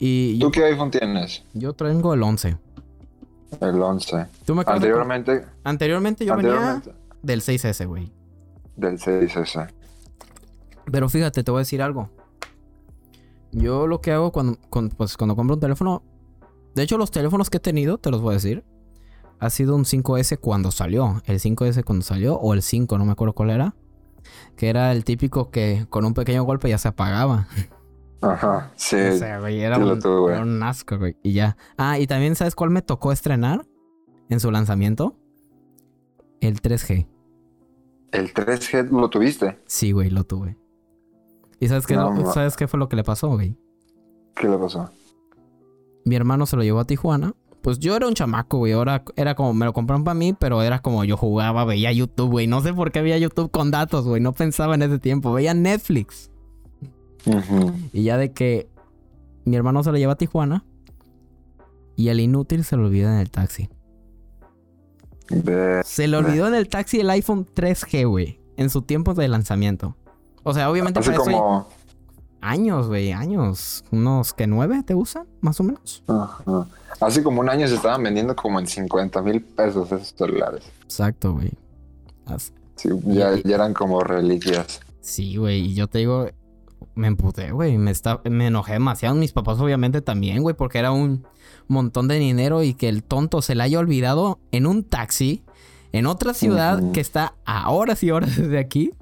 Y yo, ¿Tú qué iPhone tienes? yo tengo el 11. El 11. ¿Tú me? Anteriormente, Anteriormente yo venía del 6S, güey. del 6S. Pero fíjate, te voy a decir algo. Yo lo que hago cuando, cuando, pues, cuando compro un teléfono... De hecho, los teléfonos que he tenido, te los voy a decir. Ha sido un 5S cuando salió. El 5S cuando salió. O el 5, no me acuerdo cuál era. Que era el típico que con un pequeño golpe ya se apagaba. Ajá, sí. o sea, güey, era, un, tuve, güey. era un asco, güey. Y ya. Ah, y también, ¿sabes cuál me tocó estrenar? En su lanzamiento. El 3G. ¿El 3G lo tuviste? Sí, güey, lo tuve. ¿Y sabes qué, No, lo- ma- ¿sabes qué fue lo que le pasó, güey? ¿Qué le pasó? Mi hermano se lo llevó a Tijuana. Pues yo era un chamaco, güey. Ahora era como, me lo compraron para mí, pero era como yo jugaba, veía YouTube, güey. No sé por qué veía YouTube con datos, güey. No pensaba en ese tiempo. Veía Netflix. Y ya de que mi hermano se lo lleva a Tijuana. Y el inútil se lo olvida en el taxi. Se le olvidó en el taxi el iPhone 3G, güey. En su tiempo de lanzamiento. O sea, obviamente para eso como... años, güey, años. Unos que nueve te usan, más o menos. Ajá. Hace como un año se estaban vendiendo como en 50 mil pesos esos celulares. Exacto, güey. As- Sí, ya, Y- ya eran como reliquias. Sí, güey. Y yo te digo, me emputé, güey. Me, está, me enojé demasiado. Mis papás, obviamente, también, güey. Porque era un montón de dinero y que el tonto se le haya olvidado en un taxi en otra ciudad que está a horas y horas desde aquí.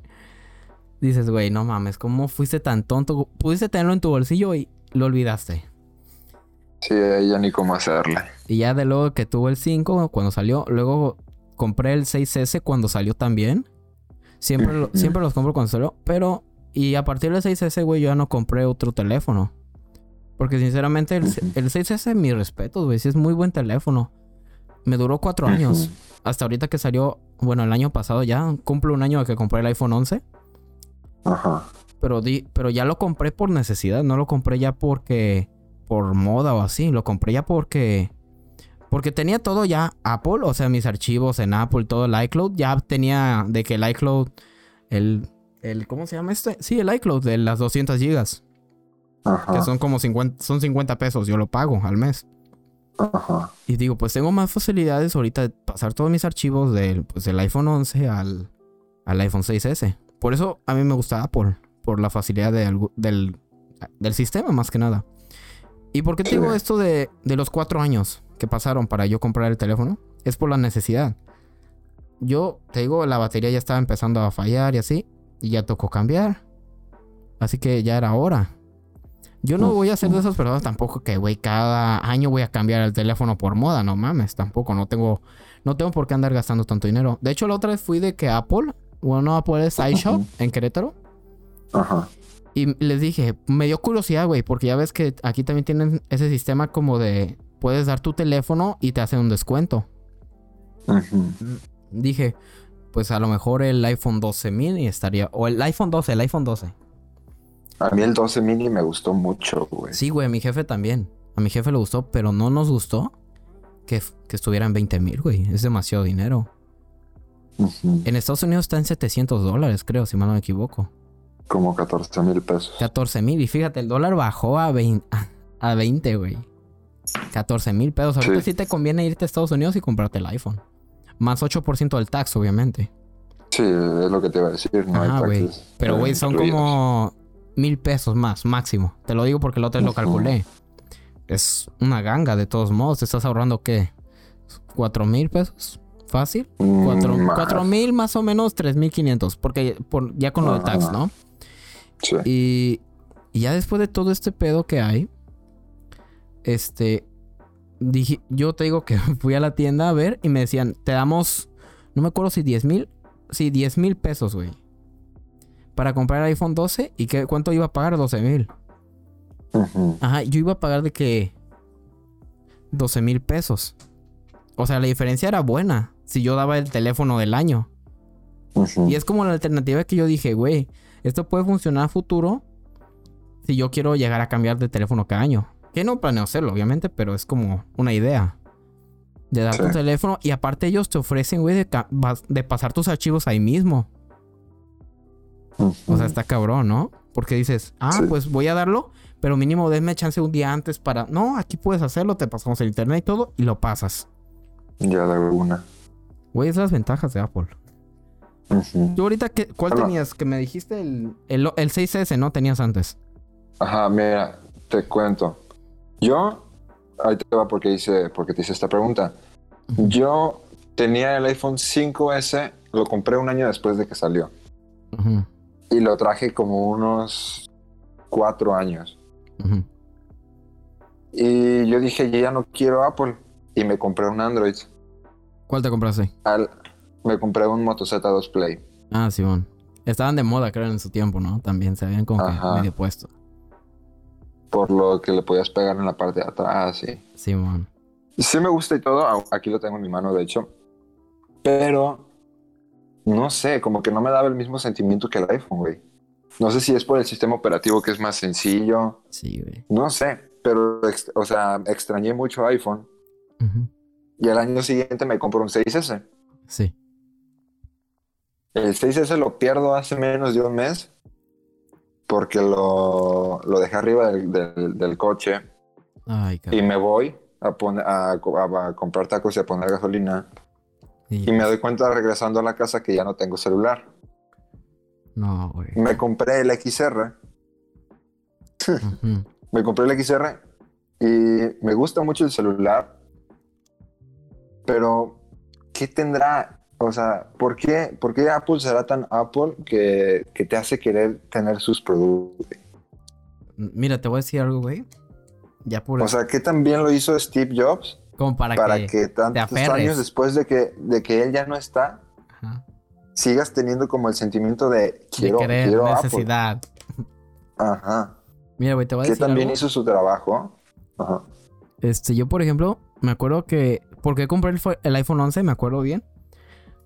Dices, güey, no mames, ¿cómo fuiste tan tonto? Pudiste tenerlo en tu bolsillo y lo olvidaste. Sí, ahí ya ni cómo hacerle. Y ya de luego que tuvo el 5 cuando salió, luego compré el 6S cuando salió también. Siempre, lo- siempre los compro cuando salió, pero y a partir del 6S, güey, yo ya no compré otro teléfono. Porque sinceramente el, el 6S, mi respeto, güey, sí es muy buen teléfono. Me duró cuatro años. Hasta ahorita que salió, bueno, el año pasado ya, cumplo un año de que compré el iPhone 11. Ajá. Pero, di, pero ya lo compré por necesidad, no lo compré ya porque por moda o así, lo compré ya porque porque tenía todo ya Apple, o sea, mis archivos en Apple, todo el iCloud, ya tenía de que el iCloud el el ¿cómo se llama este? Sí, el iCloud de las 200 gigas, que Ajá. son como 50 son 50 pesos, yo lo pago al mes. Ajá. Y digo, pues tengo más facilidades ahorita de pasar todos mis archivos del, pues, del iPhone 11 al, al iPhone 6S. Por eso a mí me gusta Apple, por la facilidad de del, del sistema más que nada. ¿Y por qué te digo esto de, de los cuatro años que pasaron para yo comprar el teléfono? Es por la necesidad. Yo, te digo, la batería ya estaba empezando a fallar y así, y ya tocó cambiar. Así que ya era hora. Yo no voy a ser de esas personas tampoco que, güey, cada año voy a cambiar el teléfono por moda, no mames, tampoco, no tengo, no tengo por qué andar gastando tanto dinero. De hecho, la otra vez fui de que Apple, bueno, no Apple es iShop Ujú. en Querétaro, Ajá. y les dije, me dio curiosidad, güey, porque ya ves que aquí también tienen ese sistema como de, puedes dar tu teléfono y te hacen un descuento. Ujú. Dije, pues a lo mejor el iPhone 12 mini estaría, o el iPhone 12, el iPhone 12. A mí el 12 mini me gustó mucho, güey. Sí, güey, a mi jefe también. A mi jefe le gustó, pero no nos gustó que, que estuviera en 20 mil, güey. Es demasiado dinero. En Estados Unidos está en 700 dólares, creo, si mal no me equivoco. Como 14 mil pesos. 14 mil. Y fíjate, el dólar bajó a 20, a 20 güey. 14 mil pesos. Ahorita sí. Sí. te conviene irte a Estados Unidos y comprarte el iPhone. Más 8% del tax, obviamente. Sí, es lo que te iba a decir. No Ajá, hay güey. taxes. Pero, eh, güey, son incluidos. como mil pesos más, máximo. Te lo digo porque otra vez lo calculé. Es una ganga, de todos modos. Te estás ahorrando, ¿qué? ¿Cuatro mil pesos? ¿Fácil? Mm, Cuatro, más. cuatro mil más o menos, tres mil quinientos. Porque por, ya con lo de tax. ¿no? Sí. Y, y ya después de todo este pedo que hay, este, dije, yo te digo que fui a la tienda a ver y me decían, te damos, no me acuerdo si 10 mil, sí, 10 mil pesos, güey. Para comprar el iPhone 12 y que, ¿cuánto iba a pagar? 12 mil. Ajá, yo iba a pagar de que 12 mil pesos. O sea, la diferencia era buena si yo daba el teléfono del año. Y es como la alternativa que yo dije, güey, esto puede funcionar a futuro si yo quiero llegar a cambiar de teléfono cada año. Que no planeo hacerlo, obviamente, pero es como una idea. De dar tu Sí. teléfono y aparte ellos te ofrecen, güey, de, de pasar tus archivos ahí mismo. O sea, está cabrón, ¿no? Porque dices, ah, Sí. pues voy a darlo, pero mínimo denme chance un día antes para... No, aquí puedes hacerlo, te pasamos el internet y todo y lo pasas. Ya de una. Güey, esas las ventajas de Apple. Ujú. Tú ahorita, qué, ¿cuál Hola. tenías? Que me dijiste el, el, el 6S, ¿no? Tenías antes. Ajá, mira, te cuento. Yo, ahí te va porque hice, porque te hice esta pregunta. Yo tenía el iPhone 5S, lo compré un año después de que salió. Y lo traje como unos cuatro años. Y yo dije, yo ya no quiero Apple. Y me compré un Android. ¿Cuál te compraste? Al- me compré un Moto Z2 Play. Ah, Simón. Estaban de moda, creo, en su tiempo, ¿no? También se habían como que medio puesto. Por lo que le podías pegar en la parte de atrás. Y... Simón. Sí me gusta y todo. Aquí lo tengo en mi mano, de hecho. Pero no sé, como que no me daba el mismo sentimiento que el iPhone, güey. No sé si es por el sistema operativo que es más sencillo. Sí, güey. No sé. Pero, o sea, extrañé mucho iPhone. Ujú. Y al año siguiente me compro un 6S. Sí. El 6S lo pierdo hace menos de un mes. Porque lo, lo dejé arriba del, del- del coche. Ay, Y me voy a, poner, a, co- a- a comprar tacos y a poner gasolina. Sí. Y me doy cuenta regresando a la casa que ya no tengo celular. No, güey. Me compré el XR. Ujú. Me compré el XR y me gusta mucho el celular. Pero, ¿qué tendrá? O sea, ¿por qué, por qué Apple será tan Apple que, que te hace querer tener sus productos? Mira, te voy a decir algo, güey. Ya por O sea, ¿qué tan bien lo hizo Steve Jobs como para, para que... que, tantos años después de que, de que él ya no está, Ajá. sigas teniendo como el sentimiento de quiero, de querer, quiero Apple? necesidad. Ajá. Mira, güey, te voy a que decir también algo. hizo su trabajo. Ajá. Este, yo, por ejemplo, me acuerdo que. ¿Por qué compré el, iPhone 11? Me acuerdo bien.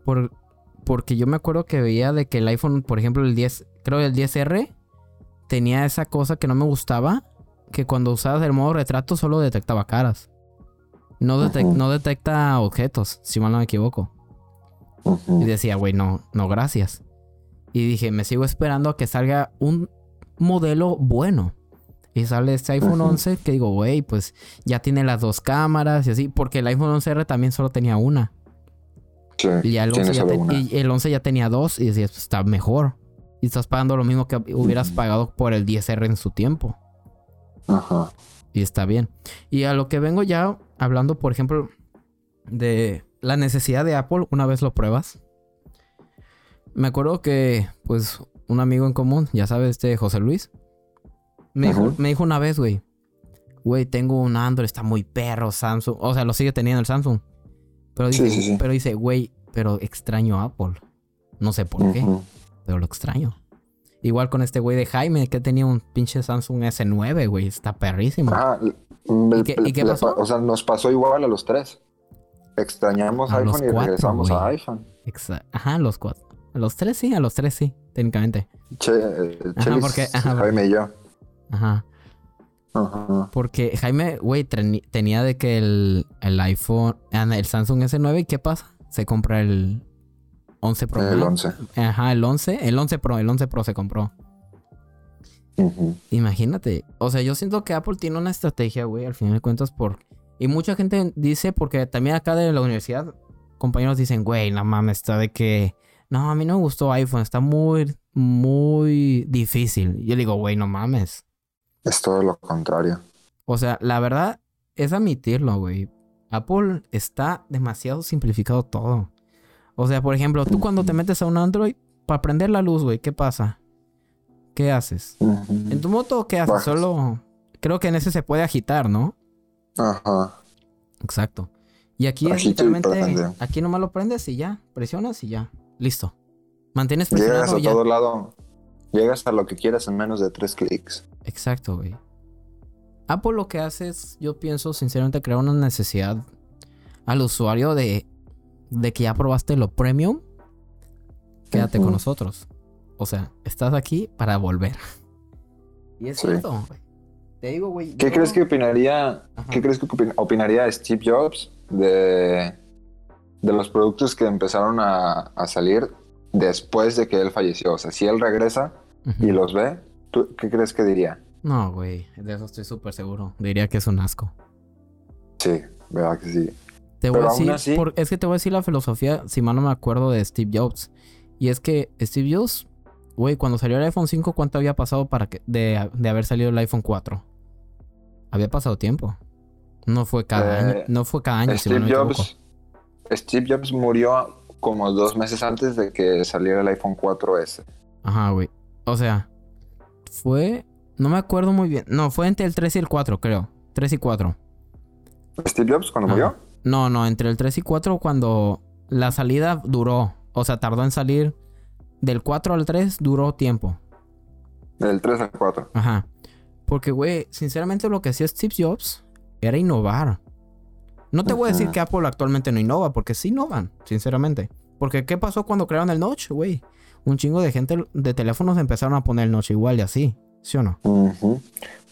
Por, porque yo me acuerdo que veía de que el iPhone, por ejemplo, el 10, creo el 10R, tenía esa cosa que no me gustaba. Que cuando usabas el modo retrato solo detectaba caras. No, detec- Ujú. no detecta objetos, si mal no me equivoco. Y decía, güey, no, no, gracias. Y dije, me sigo esperando a que salga un modelo bueno. Y sale este iPhone Ujú. 11 que digo, güey, pues ya tiene las dos cámaras y así. Porque el iPhone 11R también solo tenía una. Sí, Y ya el tiene 11 ya, te- y el 11 ya tenía dos. Y decías, pues está mejor. Y estás pagando lo mismo que hubieras pagado por el 10R en su tiempo. Ajá. Y está bien. Y a lo que vengo ya hablando, por ejemplo, de la necesidad de Apple, una vez lo pruebas. Me acuerdo que, pues, un amigo en común, ya sabes, este José Luis, me, dijo, me dijo una vez, güey, güey, tengo un Android, está muy perro, Samsung. O sea, lo sigue teniendo el Samsung. Pero dice, sí, sí. pero dice, güey, pero extraño a Apple. No sé por qué, pero lo extraño. Igual con este güey de Jaime, que tenía un pinche Samsung S9, güey, está perrísimo. L- ¿Y qué- y qué pasó? pa- O sea, nos pasó igual a los tres. Extrañamos A los iPhone y cuatro, regresamos a iPhone. Exa- Ajá, los cuatro. A los tres sí, a los tres sí, técnicamente. Che, eh, Ajá, Chelis, porque- ajá, Jaime y yo. Ajá. Ajá. Porque Jaime, güey, tenía de que el, el iPhone, ah, el Samsung S9, ¿y qué pasa? Se compra el 11 Pro. El ¿no? 11. Ajá, el 11, el 11 Pro, el 11 Pro se compró. Ujú. Imagínate. O sea, yo siento que Apple tiene una estrategia, güey, al final de cuentas, por... Y mucha gente dice, porque también acá de la universidad, compañeros dicen, güey, no mames, está de que... No, a mí no me gustó iPhone, está muy, muy difícil. Yo digo, güey, no mames. Es todo lo contrario. O sea, la verdad es admitirlo, güey. Apple está demasiado simplificado todo. O sea, por ejemplo, tú cuando te metes a un Android, para prender la luz, güey, ¿qué pasa? ¿Qué haces? ¿En tu moto qué haces? Bajas. Solo... Creo que en ese se puede agitar, ¿no? Ajá. Exacto. Y aquí es literalmente... Aquí nomás lo prendes y ya. Presionas y ya. Listo. Mantienes Llegas presionado a y ya. todo lado. Llegas a lo que quieras en menos de tres clics. Exacto, güey. Apple lo que hace es, yo pienso, sinceramente, crear una necesidad al usuario de, de que ya probaste lo premium. Quédate con nosotros. O sea, estás aquí para volver. Y es Sí. cierto, güey. Te digo, güey. ¿Qué yo- crees que opinaría, Ajá. qué crees que opin- opinaría Steve Jobs de, de los productos que empezaron a, a salir después de que él falleció? O sea, si él regresa y los ve, ¿tú qué crees que diría? No, güey. De eso estoy súper seguro. Diría que es un asco. Sí, verdad que sí. Te voy a decir, así- por- es que te voy a decir la filosofía, si mal no me acuerdo, de Steve Jobs. Y es que Steve Jobs, güey, cuando salió el iPhone 5, ¿cuánto había pasado para que de, de haber salido el iPhone 4? Había pasado tiempo. No fue cada Eh, año, no fue cada año, si mal no Steve me. Jobs, Steve Jobs murió como dos meses antes de que saliera el iPhone 4S. Ajá, güey. O sea, fue, no me acuerdo muy bien. No, fue entre el 3 y el 4, creo. 3 y 4. Steve Jobs cuando Ajá. murió. No, no, entre el 3 y 4 cuando la salida duró. O sea, tardó en salir. Del 4 al 3 duró tiempo. Del 3 al 4. Ajá. Porque, güey, sinceramente lo que hacía Steve Jobs era innovar. No te voy a decir que Apple actualmente no innova, porque sí innovan, sinceramente. Porque, ¿qué pasó cuando crearon el Notch, güey? Un chingo de gente de teléfonos empezaron a poner el Notch igual y así. ¿Sí o no? Ujú.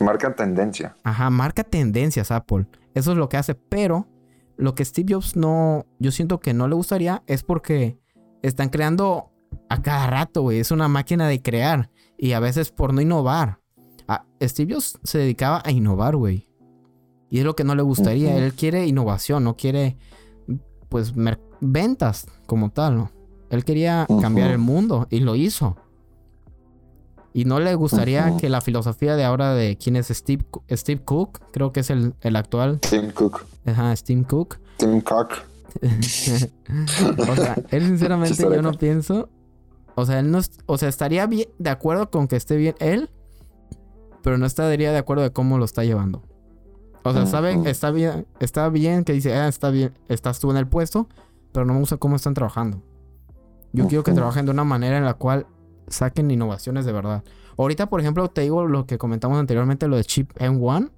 Marca tendencia. Ajá, marca tendencias Apple. Eso es lo que hace. Pero lo que Steve Jobs no, yo siento que no le gustaría es porque están creando a cada rato, güey. Es una máquina de crear. Y a veces por no innovar. A- Steve Jobs se dedicaba a innovar, güey. Y es lo que no le gustaría. Él quiere innovación, no quiere, pues, ventas como tal, ¿no? Él quería cambiar el mundo y lo hizo. Y no le gustaría que la filosofía de ahora de quién es Steve, Steve Cook, creo que es el, el actual, Tim Cook. ajá, Steve Cook. Tim Cook. o sea, él sinceramente yo no pienso, o sea, él no, es- o sea, estaría bien de acuerdo con que esté bien él, pero no estaría de acuerdo de cómo lo está llevando. O sea, sabe, Ujú. está bien, está bien que dice, ah, está bien, estás tú en el puesto, pero no me gusta cómo están trabajando. Yo quiero que trabajen de una manera en la cual saquen innovaciones de verdad. Ahorita, por ejemplo, te digo lo que comentamos anteriormente, lo de Chip M1.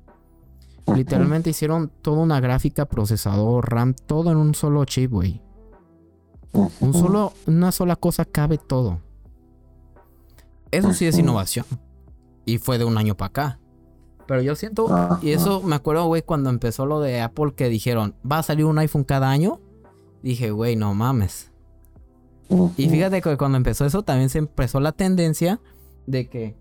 Ujú. Literalmente hicieron toda una gráfica, procesador, RAM, todo en un solo chip, güey. Un solo, una sola cosa cabe todo. Eso sí es innovación. Y fue de un año para acá. Pero yo siento, y eso me acuerdo, güey, cuando empezó lo de Apple que dijeron, va a salir un iPhone cada año. Dije, güey, no mames. Y fíjate que cuando empezó eso también se empezó la tendencia de que...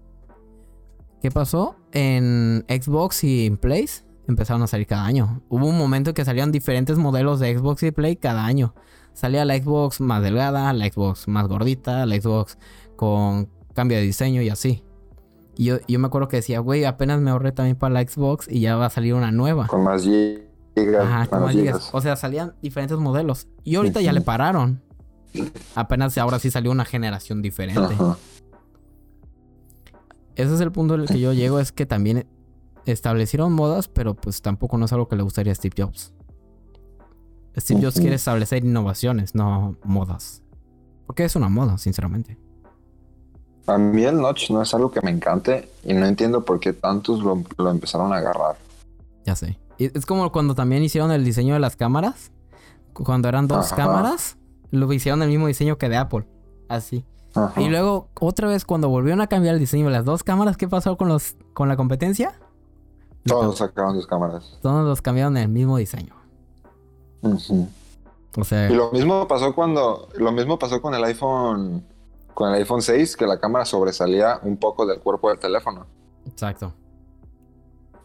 ¿Qué pasó? En Xbox y en Play empezaron a salir cada año. Hubo un momento en que salían diferentes modelos de Xbox y Play cada año. Salía la Xbox más delgada, la Xbox más gordita, la Xbox con cambio de diseño y así. Y yo, yo me acuerdo que decía, güey, apenas me ahorré también para la Xbox y ya va a salir una nueva. Con más gigas. Ajá, menos digas. gigas. O sea, salían diferentes modelos. Y ahorita ya le pararon. Apenas ahora sí salió una generación diferente. Ese es el punto en el que yo llego, es que también establecieron modas, pero pues tampoco no es algo que le gustaría a Steve Jobs. Steve Jobs quiere establecer innovaciones, no modas. Porque es una moda, sinceramente. A mí el notch no es algo que me encante y no entiendo por qué tantos lo, lo empezaron a agarrar. Ya sé. Es como cuando también hicieron el diseño de las cámaras. Cuando eran dos Ajá. cámaras, lo hicieron el mismo diseño que de Apple. Así. Ajá. Y luego, otra vez, cuando volvieron a cambiar el diseño de las dos cámaras, ¿qué pasó con los con la competencia? Todos sacaron sus cámaras. Todos los cambiaron el mismo diseño. Ujú. O sea, Y lo mismo pasó cuando, lo mismo pasó con el iPhone, con el iPhone 6, que la cámara sobresalía un poco del cuerpo del teléfono. exacto.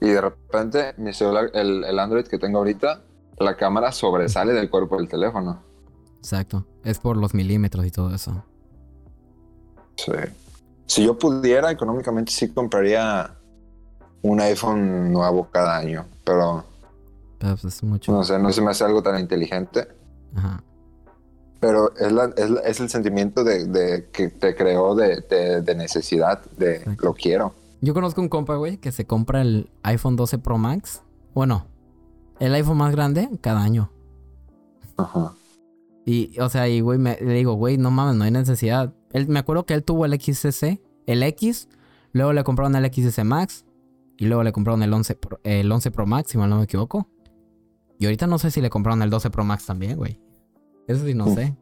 Y de repente, mi celular, el, el Android que tengo ahorita, la cámara sobresale del cuerpo del teléfono. Exacto. Es por los milímetros y todo eso. Sí. Si yo pudiera, económicamente sí compraría un iPhone nuevo cada año. Pero Pero pues es mucho. no sé, no se me hace algo tan inteligente. Ajá. Pero es, la- es, es el sentimiento de, de que te creó de, de- de necesidad, de Exacto. lo quiero. Yo conozco un compa, güey, que se compra el iPhone 12 Pro Max. Bueno, el iPhone más grande cada año. Ajá. Y, o sea, y güey, me- le digo, güey, no mames, no hay necesidad. Él, me acuerdo que él tuvo el XS, el X, luego le compraron el XS Max, Y luego le compraron el 11 Pro, el 11 Pro Max, si mal no me equivoco. Y ahorita no sé si le compraron el 12 Pro Max también, güey. Eso sí no sé.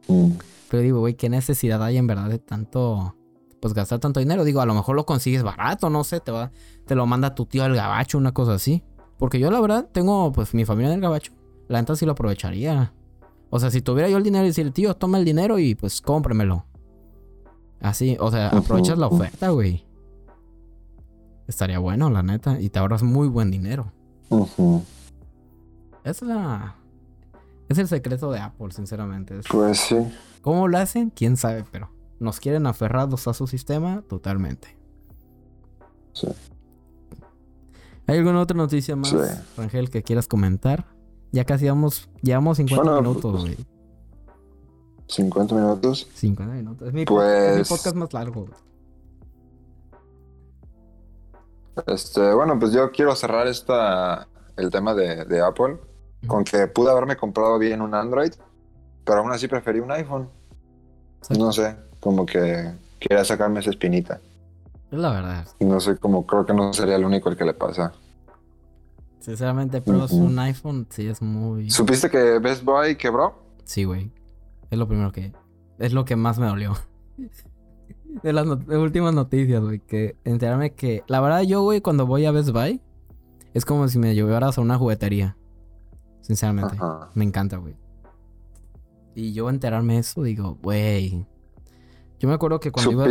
Pero digo, güey, ¿qué necesidad hay en verdad de tanto, pues gastar tanto dinero? Digo, a lo mejor lo consigues barato, no sé, te va, te lo manda tu tío al gabacho, una cosa así. Porque yo la verdad tengo, pues, mi familia en el gabacho. La neta sí lo aprovecharía. O sea, si tuviera yo el dinero y decir, tío, toma el dinero y pues cómpremelo. Así, o sea, aprovechas la oferta, güey. Estaría bueno, la neta. Y te ahorras muy buen dinero. Ujú. Es la... Es el secreto de Apple, sinceramente. Es- Pues sí. ¿Cómo lo hacen? ¿Quién sabe? Pero nos quieren aferrados a su sistema totalmente. Sí. ¿Hay alguna otra noticia más, Sí. Rangel, que quieras comentar? Ya casi vamos, llevamos 50 Bueno, minutos, pues, güey. 50 minutos. 50 minutos. Es mi, po- es mi Pues- podcast más largo. Este, bueno, pues yo quiero cerrar esta, el tema de, de Apple con que pude haberme comprado bien un Android, pero aún así preferí un iPhone. No sé, como que quería sacarme esa espinita. Es la verdad. No sé, como creo que no sería el único el que le pasa. Sinceramente, pero un iPhone sí es muy... ¿Supiste que Best Buy quebró? Sí, güey. Es lo primero que... Es lo que más me dolió. De las not- de últimas noticias, güey. Que enterarme que... La verdad, yo, güey, cuando voy a Best Buy... Es como si me llevaras a una juguetería. Sinceramente. Ajá. Me encanta, güey. Y yo enterarme eso, digo, güey. Yo me acuerdo que cuando iba,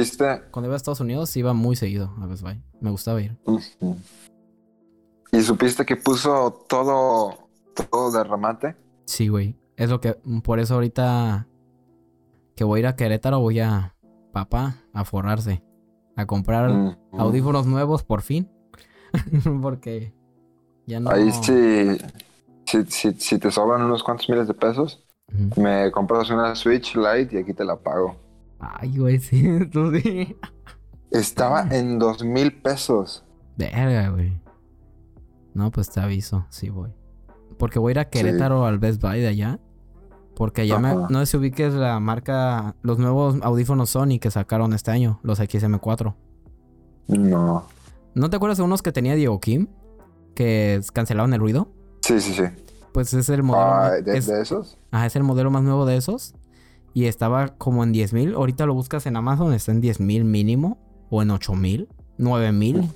cuando iba a Estados Unidos iba muy seguido a Best Buy. Me gustaba ir. ¿Y supiste que puso todo, todo de remate? Sí, güey. Es lo que... Por eso ahorita... Que voy a ir a Querétaro, voy a... Papá, a forrarse. A comprar audífonos nuevos por fin. Porque... Ya no... Ahí sí, si, si, si te sobran unos cuantos miles de pesos, me compras una Switch Lite y aquí te la pago. Ay, güey, sí. Tú sí. Estaba en dos mil pesos. Verga, güey. No, pues te aviso, sí voy. Porque voy a ir a Querétaro al Best Buy de allá. Porque allá me, no sé si ubiques la marca, los nuevos audífonos Sony que sacaron este año, los XM4. No. ¿No te acuerdas de unos que tenía Diego Kim? Que cancelaron el ruido. Sí, sí, sí. Pues es el modelo. Ah, más- ¿de, es, de esos? ajá, es el modelo más nuevo de esos. Y estaba como en 10 mil. Ahorita lo buscas en Amazon, está en 10 mil mínimo. O en 8 mil, 9 mil.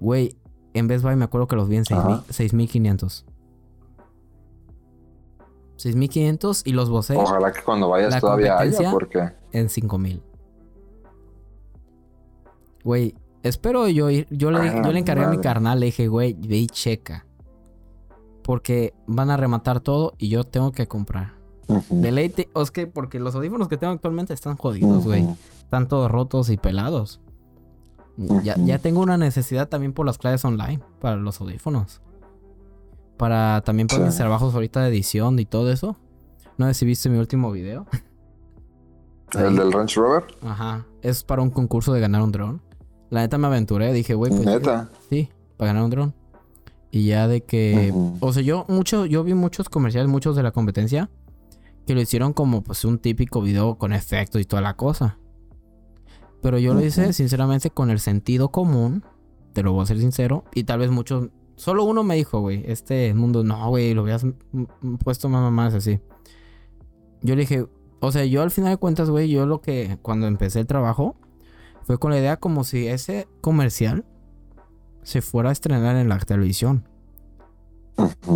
Güey, en Best Buy me acuerdo que los vi en Ajá. 6.500. 6.500 y los Bose Ojalá que cuando vayas todavía haya, porque... en 5.000. Güey, espero yo ir. Yo le, Ah, yo le encargué a mi madre. carnal, le dije, güey, ve y checa. Porque van a rematar todo y yo tengo que comprar. Deleite, o es que porque los audífonos que tengo actualmente están jodidos, güey. Están todos rotos y pelados. Ya, ya tengo una necesidad también por las clases online para los audífonos. Para también para Sí. mis trabajos ahorita de edición y todo eso. No sé si viste mi último video. ¿El del Range Rover? Ajá. Es para un concurso de ganar un dron. La neta me aventuré. Dije, güey, pues. Neta. Sí, para ganar un dron. Y ya de que. O sea, yo mucho, yo vi muchos comerciales, muchos de la competencia. Que lo hicieron como pues un típico video con efectos y toda la cosa. Pero yo lo hice sinceramente con el sentido común. Te lo voy a ser sincero. Y tal vez muchos. Solo uno me dijo, güey, este mundo, no, güey, lo mm, puesto más más así. Yo le dije, o sea, yo al final de cuentas, güey, yo lo que cuando empecé el trabajo fue con la idea como si ese comercial se fuera a estrenar en la televisión.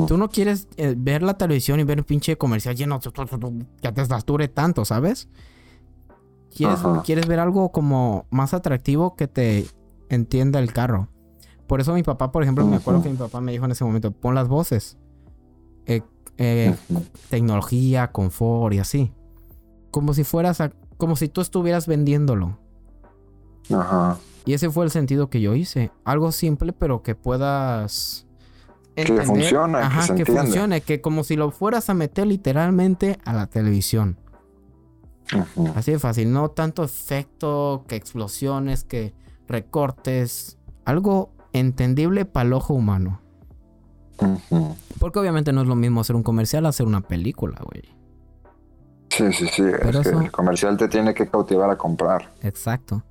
Tú no quieres eh, ver la televisión y ver un pinche comercial lleno que te sature tanto, ¿sabes? Quieres, ver algo como más atractivo que te entienda el carro. Por eso mi papá, por ejemplo, me acuerdo que mi papá me dijo en ese momento, pon las voces. Eh, eh, tecnología, confort y así. Como si fueras a- como si tú estuvieras vendiéndolo. Ajá. Y ese fue el sentido que yo hice. Algo simple, pero que puedas. Que funcione, que Ajá, se que entienda. funcione. Que como si lo fueras a meter literalmente a la televisión. Así de fácil. No tanto efecto, que explosiones, que recortes. Algo entendible para el ojo humano. Porque obviamente no es lo mismo hacer un comercial a hacer una película, güey. Sí, sí, sí. Es que eso- el comercial te tiene que cautivar a comprar. Exacto.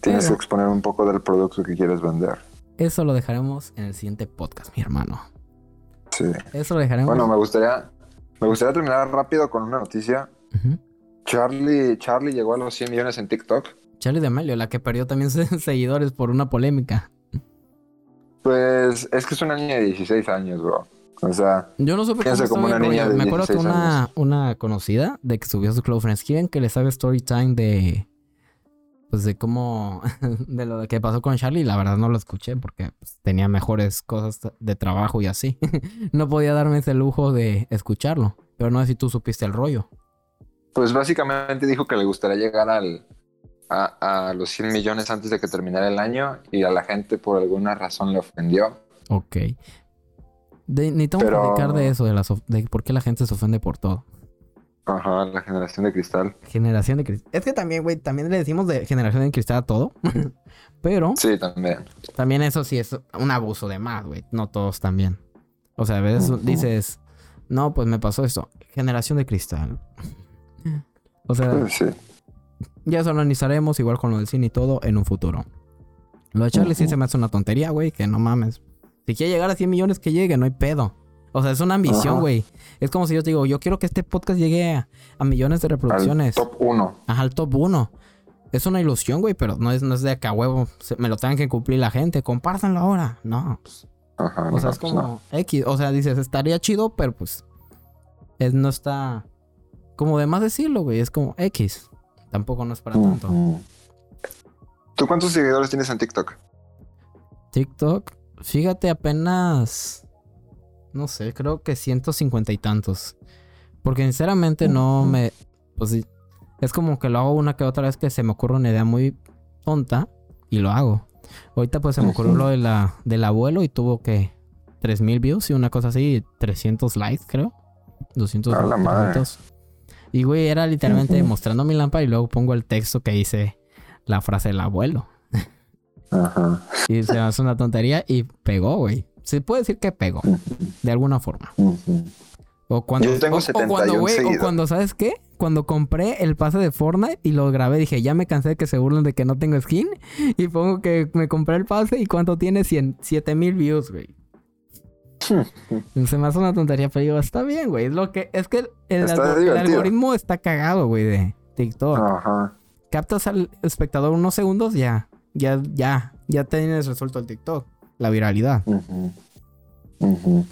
Tienes que exponer un poco del producto que quieres vender. eso lo dejaremos en el siguiente podcast, mi hermano. Sí. Eso lo dejaremos. Bueno, me gustaría, me gustaría terminar rápido con una noticia. Charlie, Charlie llegó a los 100 millones en TikTok. Charlie D'Amelio, la que perdió también sus seguidores por una polémica. Pues es que es una niña de 16 años, bro. O sea, Yo no supe cómo como una niña de Me acuerdo que 16 una, años. una conocida de que subió su Close Friends. ¿Quieren que les haga story time de. Pues de cómo. de lo que pasó con Charlie? La verdad no lo escuché porque pues, tenía mejores cosas de trabajo y así. no podía darme ese lujo de escucharlo. Pero no sé si tú supiste el rollo. pues básicamente dijo que le gustaría llegar al, a, a los 100 millones antes de que terminara el año y a la gente por alguna razón le ofendió. Ok. De, necesitamos Pero- platicar de eso, de, las de por qué la gente se ofende por todo. Ajá, la generación de cristal. Generación de cristal. Es que también, güey, también le decimos de generación de cristal a todo. Pero Sí, también. también eso sí es un abuso de más, güey. No todos también. O sea, a veces dices, no, pues me pasó esto. Generación de cristal. O sea, Sí. ya eso lo analizaremos igual con lo del cine y todo en un futuro. Lo de Charlie sí se me hace una tontería, güey, que no mames. Si quiere llegar a 100 millones, que llegue, no hay pedo. O sea, es una ambición, güey. Es como si yo te digo, yo quiero que este podcast llegue a, a millones de Al reproducciones. top 1. Ajá, al top 1. Es una ilusión, güey, pero no es, no es de acá, huevo. se- me lo tengan que cumplir la gente. Compártanlo ahora. No. pues, Ajá, o no, sea, es pues como no. X. O sea, dices, estaría chido, pero pues. Es, no está. Como de más decirlo, güey. Es como X. Tampoco no es para tanto. ¿Tú cuántos seguidores tienes en TikTok? TikTok, fíjate, apenas. No sé, creo que 150 y tantos. Porque sinceramente no me. Pues es como que lo hago una que otra vez que se me ocurre una idea muy tonta y lo hago. Ahorita pues se me ocurrió lo de la, del abuelo y tuvo que 3000 views y una cosa así, 300 likes creo. 200 A la madre. 300. Y güey, era literalmente mostrando mi lámpara y luego pongo el texto que dice la frase del abuelo. Ajá. Y se me hace una tontería y pegó, güey. Se puede decir que pegó, de alguna forma. O cuando, Yo tengo o- o, 71 cuando, güey, o cuando, ¿sabes qué? Cuando compré el pase de Fortnite y lo grabé, dije, ya me cansé de que se burlen de que no tengo skin. Y pongo que me compré el pase y cuánto tiene 100, 7 mil views, güey. Se me hace una tontería, pero digo, está bien, güey. Es lo que, es que el, Está algoritmo está cagado, güey, de TikTok. Ajá. Captas al espectador unos segundos, ya, ya, ya, ya tienes resuelto el TikTok, la viralidad. Ujú. Ujú.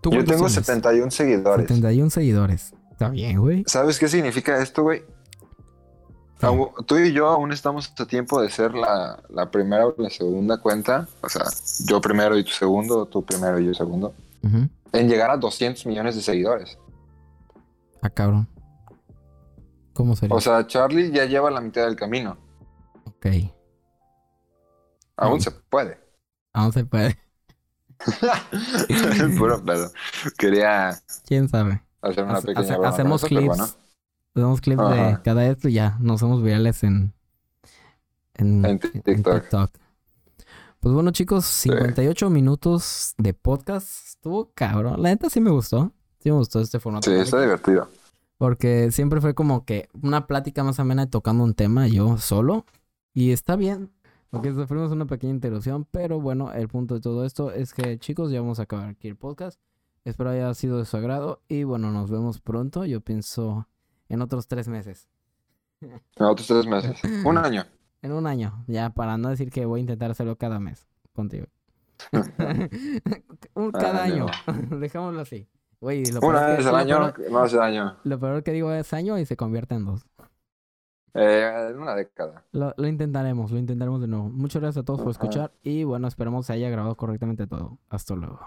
¿Tú Yo tengo tienes? 71 seguidores. 71 seguidores. Está bien, güey. ¿Sabes qué significa esto, güey? Sí. Tú y yo aún estamos a tiempo de ser la, la primera o la segunda cuenta. O sea, yo primero y tú segundo, tú primero y yo segundo. En llegar a 200 millones de seguidores. Ah, cabrón. ¿Cómo sería? O sea, Charlie ya lleva la mitad del camino. ok. Aún se puede. Aún se puede. Puro pedo. Quería ¿Quién sabe? hacer una Hace- pequeña hace- broma con hacemos eso, clips. bueno. Hacemos clips de cada esto y ya. Nos hacemos virales en... En, En en TikTok. Pues bueno, chicos, 58 minutos de podcast. Estuvo cabrón. La neta sí me gustó. Sí me gustó este formato. Sí, está divertido. Porque siempre fue como que una plática más amena tocando un tema yo solo. Y está bien. Porque sufrimos una pequeña interrupción. Pero bueno, el punto de todo esto es que, chicos, ya vamos a acabar aquí el podcast. Espero haya sido de su agrado. Y bueno, nos vemos pronto. Yo pienso en otros tres meses. En otros tres meses. Un año. En un año. Ya para no decir que voy a intentar hacerlo cada mes contigo. Un- cada Ay, año. no. Dejémoslo así. Lo Una vez al año, no hace daño. Lo peor que digo es año y se convierte en dos. Eh, en una década. Lo, lo intentaremos, lo intentaremos de nuevo. Muchas gracias a todos por escuchar y bueno, esperamos se haya grabado correctamente todo. Hasta luego.